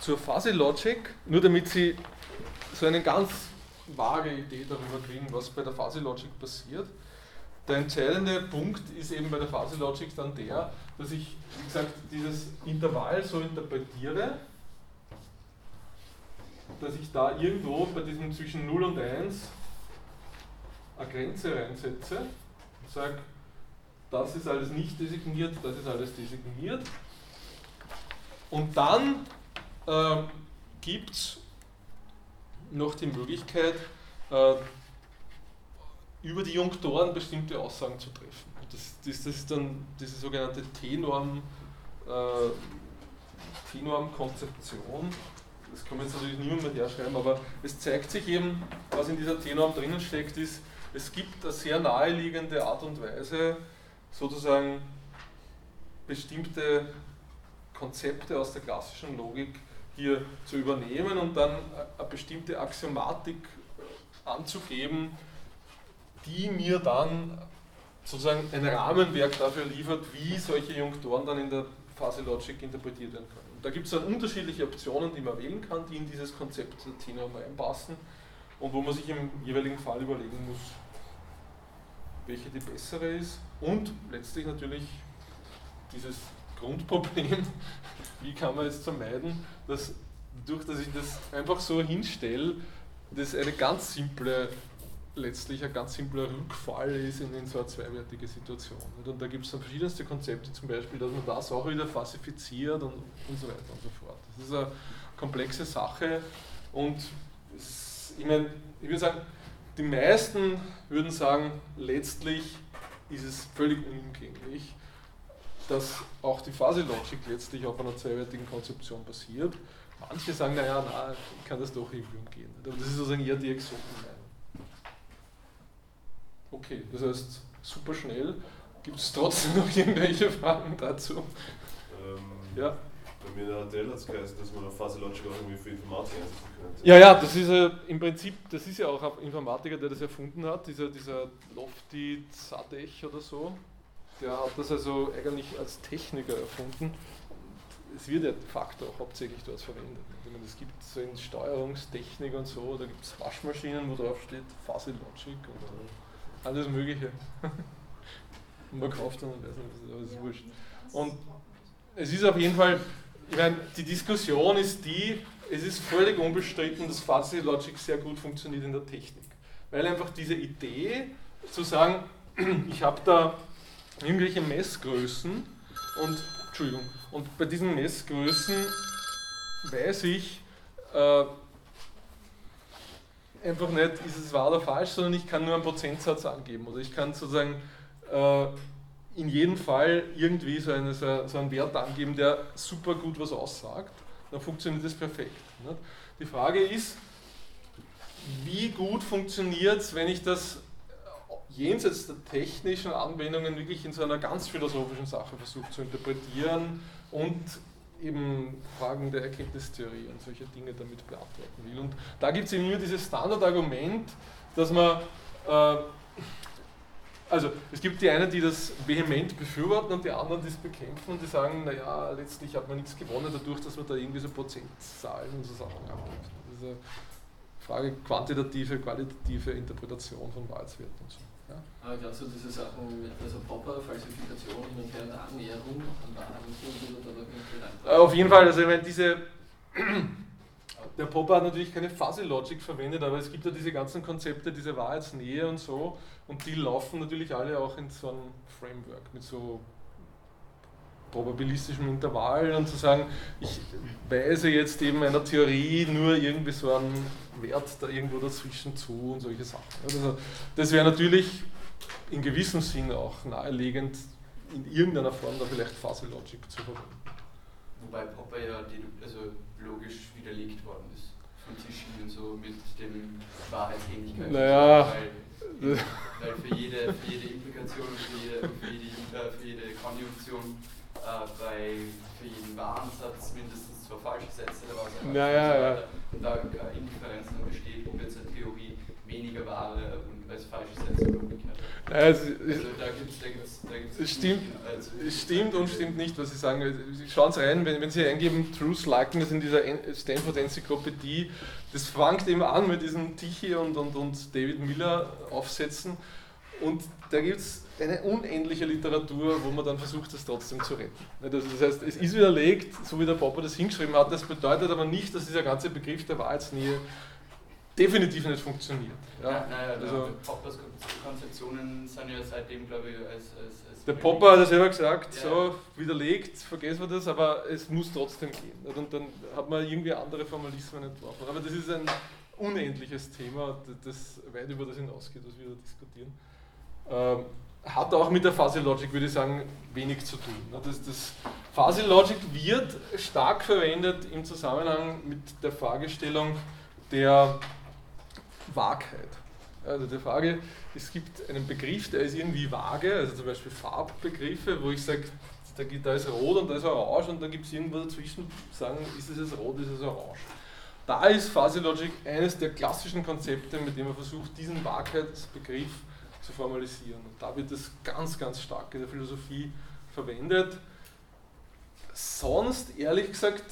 zur Fuzzy Logic, nur damit Sie so eine ganz vage Idee darüber kriegen, was bei der Fuzzy Logic passiert. Der entscheidende Punkt ist eben bei der Fuzzy Logic dann der, dass ich, wie gesagt, dieses Intervall so interpretiere, dass ich da irgendwo bei diesem zwischen 0 und 1 eine Grenze reinsetze und sage, das ist alles nicht designiert, das ist alles designiert. Und dann äh, gibt es noch die Möglichkeit, äh, über die Junktoren bestimmte Aussagen zu treffen. Das, das, das ist dann diese sogenannte T-Norm, äh, T-Norm-Konzeption. Das kann man jetzt natürlich niemand mehr herschreiben, aber es zeigt sich eben, was in dieser T-Norm drinnen steckt, ist, es gibt eine sehr naheliegende Art und Weise, sozusagen bestimmte Konzepte aus der klassischen Logik hier zu übernehmen und dann eine bestimmte Axiomatik anzugeben, die mir dann sozusagen ein Rahmenwerk dafür liefert, wie solche Junktoren dann in der Phase Logic interpretiert werden können. Und da gibt es dann unterschiedliche Optionen, die man wählen kann, die in dieses Konzept der T-Norm reinpassen und wo man sich im jeweiligen Fall überlegen muss, welche die bessere ist und letztlich natürlich dieses Grundproblem, wie kann man es vermeiden, dass durch dass ich das einfach so hinstelle, das eine ganz simple, letztlich ein ganz simpler Rückfall ist in, in so eine zweiwertige Situation. Und da gibt es dann verschiedenste Konzepte, zum Beispiel, dass man das auch wieder falsifiziert und, und so weiter und so fort. Das ist eine komplexe Sache und ich meine, ich würde sagen, die meisten würden sagen, letztlich ist es völlig unumgänglich, dass auch die Phase-Logik letztlich auf einer zweiwertigen Konzeption basiert. Manche sagen, naja, na, ich kann das doch irgendwie umgehen. Aber das ist sozusagen eher die Exotenmeinung. Okay, das heißt, super schnell. Gibt es trotzdem noch irgendwelche Fragen dazu? Ähm, Ja. Bei mir in der HTL hat es geheißen, dass man Phase Logic auch irgendwie für Informatik einsetzen könnte. Ja, ja, das ist ja im Prinzip, das ist ja auch ein Informatiker, der das erfunden hat, dieser, dieser Lofty Zadech oder so. Der hat das also eigentlich als Techniker erfunden. Es wird ja de facto auch hauptsächlich dort verwendet. Es gibt so in Steuerungstechnik und so, da gibt es Waschmaschinen, wo drauf steht Fuzzy Logic und alles Mögliche. und man kauft dann und weiß nicht, was ist, aber es ist wurscht. Und es ist auf jeden Fall, ich meine, die Diskussion ist die, es ist völlig unbestritten, dass Fuzzy Logic sehr gut funktioniert in der Technik. Weil einfach diese Idee zu sagen, ich habe da irgendwelche Messgrößen und, Entschuldigung, und bei diesen Messgrößen weiß ich äh, einfach nicht, ist es wahr oder falsch, sondern ich kann nur einen Prozentsatz angeben oder ich kann sozusagen äh, in jedem Fall irgendwie so, eine, so, einen Wert angeben, der super gut was aussagt, dann funktioniert das perfekt. Nicht? Die Frage ist, wie gut funktioniert es, wenn ich das jenseits der technischen Anwendungen wirklich in so einer ganz philosophischen Sache versuche zu interpretieren und eben Fragen der Erkenntnistheorie und solche Dinge damit beantworten will. Und da gibt es eben nur dieses Standardargument, dass man äh, also es gibt die einen, die das vehement befürworten und die anderen, die es bekämpfen und die sagen, naja, letztlich hat man nichts gewonnen dadurch, dass man da irgendwie so Prozentzahlen und so Sachen abgibt. Das ist eine Frage quantitative, qualitative Interpretation von Wahrheitswerten und so. Aber glaubst du, diese Sachen, also Popper, Falsifikation, hin und her, Annäherung an irgendwie Äh, Auf jeden Fall, also ich meine, diese, der Popper hat natürlich keine Fuzzy Logic verwendet, aber es gibt ja diese ganzen Konzepte, diese Wahrheitsnähe und so, und die laufen natürlich alle auch in so einem Framework mit so probabilistischem Intervall und zu sagen, ich weise jetzt eben einer Theorie nur irgendwie so einen Wert da irgendwo dazwischen zu und solche Sachen. Also das wäre natürlich in gewissem Sinn auch naheliegend, in irgendeiner Form da vielleicht Fuzzy Logic zu verwenden. Wobei Popper ja also logisch widerlegt worden ist von Tischchen und so mit dem Wahrheitsähnlichkeit. Naja. Weil, weil für, jede, für jede Implikation für jede, für jede, äh, für jede Konjunktion äh, bei, für jeden wahren Satz mindestens zwei falsche Sätze oder was auch immer Ja, da keine Indifferenz dann besteht, ob jetzt eine Theorie weniger wahre und als falsche Sensorlogik hat. Naja, es, Also da gibt es da gibt's, da gibt's Es stimmt. also, es stimmt und stimmt nicht, was Sie sagen. Schauen Sie rein, wenn, wenn Sie eingeben Truth Likeness in dieser En- Stanford-Enzyklopädie, das fängt eben an mit diesen Tichy und, und, und David Miller Aufsätzen und da gibt es eine unendliche Literatur, wo man dann versucht, das trotzdem zu retten. Also das heißt, es ist widerlegt, so wie der Popper das hingeschrieben hat, das bedeutet aber nicht, dass dieser ganze Begriff der Wahrheitsnähe definitiv nicht funktioniert. ja, Ja? naja, also- Poppers Konzeptionen sind ja seitdem, glaube ich, als. als, als Der Popper hat ja selber gesagt, Ja. so widerlegt, vergessen wir das, aber es muss trotzdem gehen. Und dann hat man irgendwie andere Formalismen entworfen. Aber das ist ein unendliches Thema, das weit über das hinausgeht, was wir da diskutieren. Ähm, hat auch mit der Fuzzy Logic, würde ich sagen, wenig zu tun. ne? Das, das Fuzzy Logic wird stark verwendet im Zusammenhang mit der Fragestellung der Wahrheit. Also die Frage, es gibt einen Begriff, der ist irgendwie vage, also zum Beispiel Farbbegriffe, wo ich sage, da, da ist rot und da ist orange und dann gibt es irgendwo dazwischen, sagen, ist es jetzt rot, ist es orange. Da ist Fuzzy Logic eines der klassischen Konzepte, mit dem man versucht, diesen Wahrheitsbegriff zu formalisieren. Und da wird das ganz, ganz stark in der Philosophie verwendet. Sonst, ehrlich gesagt,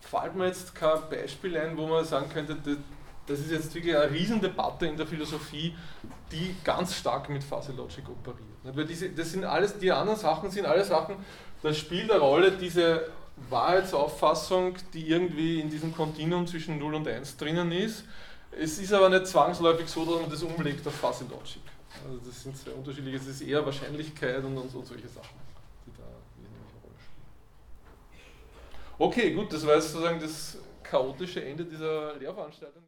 fällt mir jetzt kein Beispiel ein, wo man sagen könnte, das, das ist jetzt wirklich eine Riesendebatte in der Philosophie, die ganz stark mit Fuzzy Logic operiert. Das sind alles, die anderen Sachen sind alle Sachen, da spielt eine Rolle diese Wahrheitsauffassung, die irgendwie in diesem Kontinuum zwischen 0 und 1 drinnen ist. Es ist aber nicht zwangsläufig so, dass man das umlegt auf Fuzzy Logic. Also das sind sehr unterschiedliche, es ist eher Wahrscheinlichkeit und, und, solche Sachen, die da eine Rolle spielen. Okay, gut, das war jetzt sozusagen das chaotische Ende dieser Lehrveranstaltung.